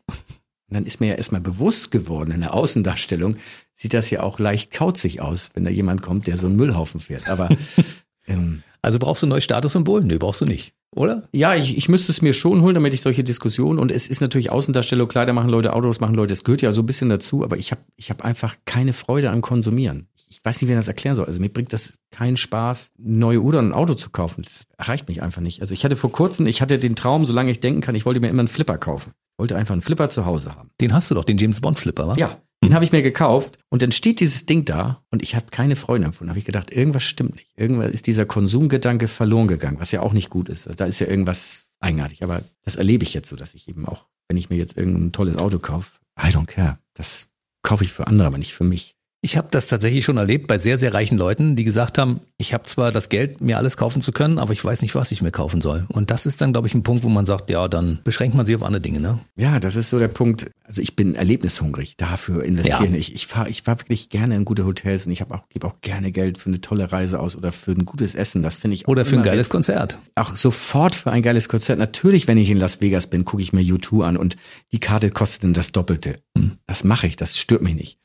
Und dann ist mir ja erstmal bewusst geworden, in der Außendarstellung sieht das ja auch leicht kauzig aus, wenn da jemand kommt, der so einen Müllhaufen fährt. Aber ähm, Also brauchst du ein neues Statussymbol? Nö, brauchst du nicht. Oder? ja, ich, ich müsste es mir schon holen, damit ich solche Diskussionen und es ist natürlich Außendarstellung, Kleider machen Leute, Autos machen Leute, das gehört ja so ein bisschen dazu, aber ich habe ich hab einfach keine Freude am Konsumieren. Ich weiß nicht, wie man das erklären soll. Also mir bringt das keinen Spaß, neue Uhr oder ein Auto zu kaufen. Das erreicht mich einfach nicht. Also ich hatte vor kurzem, ich hatte den Traum, solange ich denken kann, ich wollte mir immer einen Flipper kaufen. Ich wollte einfach einen Flipper zu Hause haben. Den hast du doch, den James Bond Flipper, wa? Ja, den habe ich mir gekauft und dann steht dieses Ding da und ich habe keine Freude empfunden. Habe ich gedacht, irgendwas stimmt nicht. Irgendwas ist dieser Konsumgedanke verloren gegangen, was ja auch nicht gut ist. Also da ist ja irgendwas eigenartig. Aber das erlebe ich jetzt so, dass ich eben auch, wenn ich mir jetzt irgendein tolles Auto kaufe, I don't care. Das kaufe ich für andere, aber nicht für mich. Ich habe das tatsächlich schon erlebt bei sehr, sehr reichen Leuten, die gesagt haben, ich habe zwar das Geld, mir alles kaufen zu können, aber ich weiß nicht, was ich mir kaufen soll. Und das ist dann, glaube ich, ein Punkt, wo man sagt, ja, dann beschränkt man sich auf andere Dinge. Ne? Ja, das ist so der Punkt. Also ich bin erlebnishungrig. Dafür investieren. Ja. Ich, ich fahre ich fahr wirklich gerne in gute Hotels und ich auch, gebe auch gerne Geld für eine tolle Reise aus oder für ein gutes Essen. Das finde ich auch Oder für ein geiles Konzert. auch sofort für ein geiles Konzert. Natürlich, wenn ich in Las Vegas bin, gucke ich mir U2 an und die Karte kostet dann das Doppelte. Das mache ich, das stört mich nicht.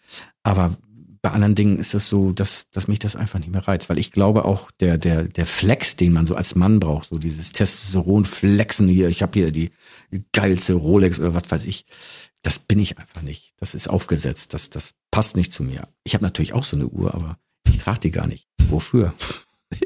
Aber bei anderen Dingen ist es so, dass, dass mich das einfach nicht mehr reizt, weil ich glaube auch der, der, der Flex, den man so als Mann braucht, so dieses Testosteron-Flexen hier, ich habe hier die geilste Rolex oder was weiß ich, das bin ich einfach nicht. Das ist aufgesetzt, das, das passt nicht zu mir. Ich habe natürlich auch so eine Uhr, aber ich trage die gar nicht. Wofür?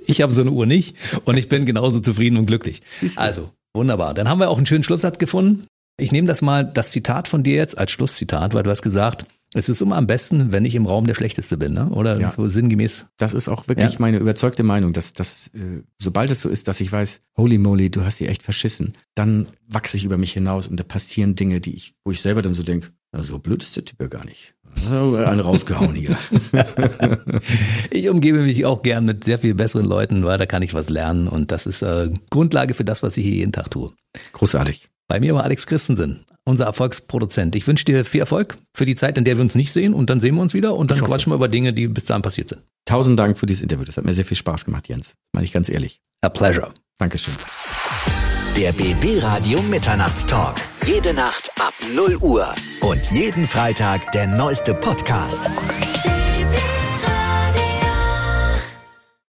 Ich habe so eine Uhr nicht und ich bin genauso zufrieden und glücklich. Also, Wunderbar. Dann haben wir auch einen schönen Schlusssatz gefunden. Ich nehme das mal, das Zitat von dir jetzt als Schlusszitat, weil du hast gesagt, es ist immer am besten, wenn ich im Raum der Schlechteste bin, ne? oder Ja. so sinngemäß. Das ist auch wirklich Ja. meine überzeugte Meinung, dass, dass äh, sobald es so ist, dass ich weiß, holy moly, du hast die echt verschissen, dann wachse ich über mich hinaus und da passieren Dinge, die ich, wo ich selber dann so denke, na, so blöd ist der Typ ja gar nicht. Eine rausgehauen hier. Ich umgebe mich auch gern mit sehr viel besseren Leuten, weil da kann ich was lernen und das ist äh, Grundlage für das, was ich hier jeden Tag tue. Großartig. Bei mir war Alex Christensen, unser Erfolgsproduzent. Ich wünsche dir viel Erfolg für die Zeit, in der wir uns nicht sehen und dann sehen wir uns wieder und dann quatschen wir über Dinge, die bis dahin passiert sind. Tausend Dank für dieses Interview. Das hat mir sehr viel Spaß gemacht, Jens. Meine ich ganz ehrlich. A pleasure. Dankeschön. Der BB Radio Mitternachtstalk. Jede Nacht ab 0 Uhr. Und jeden Freitag der neueste Podcast.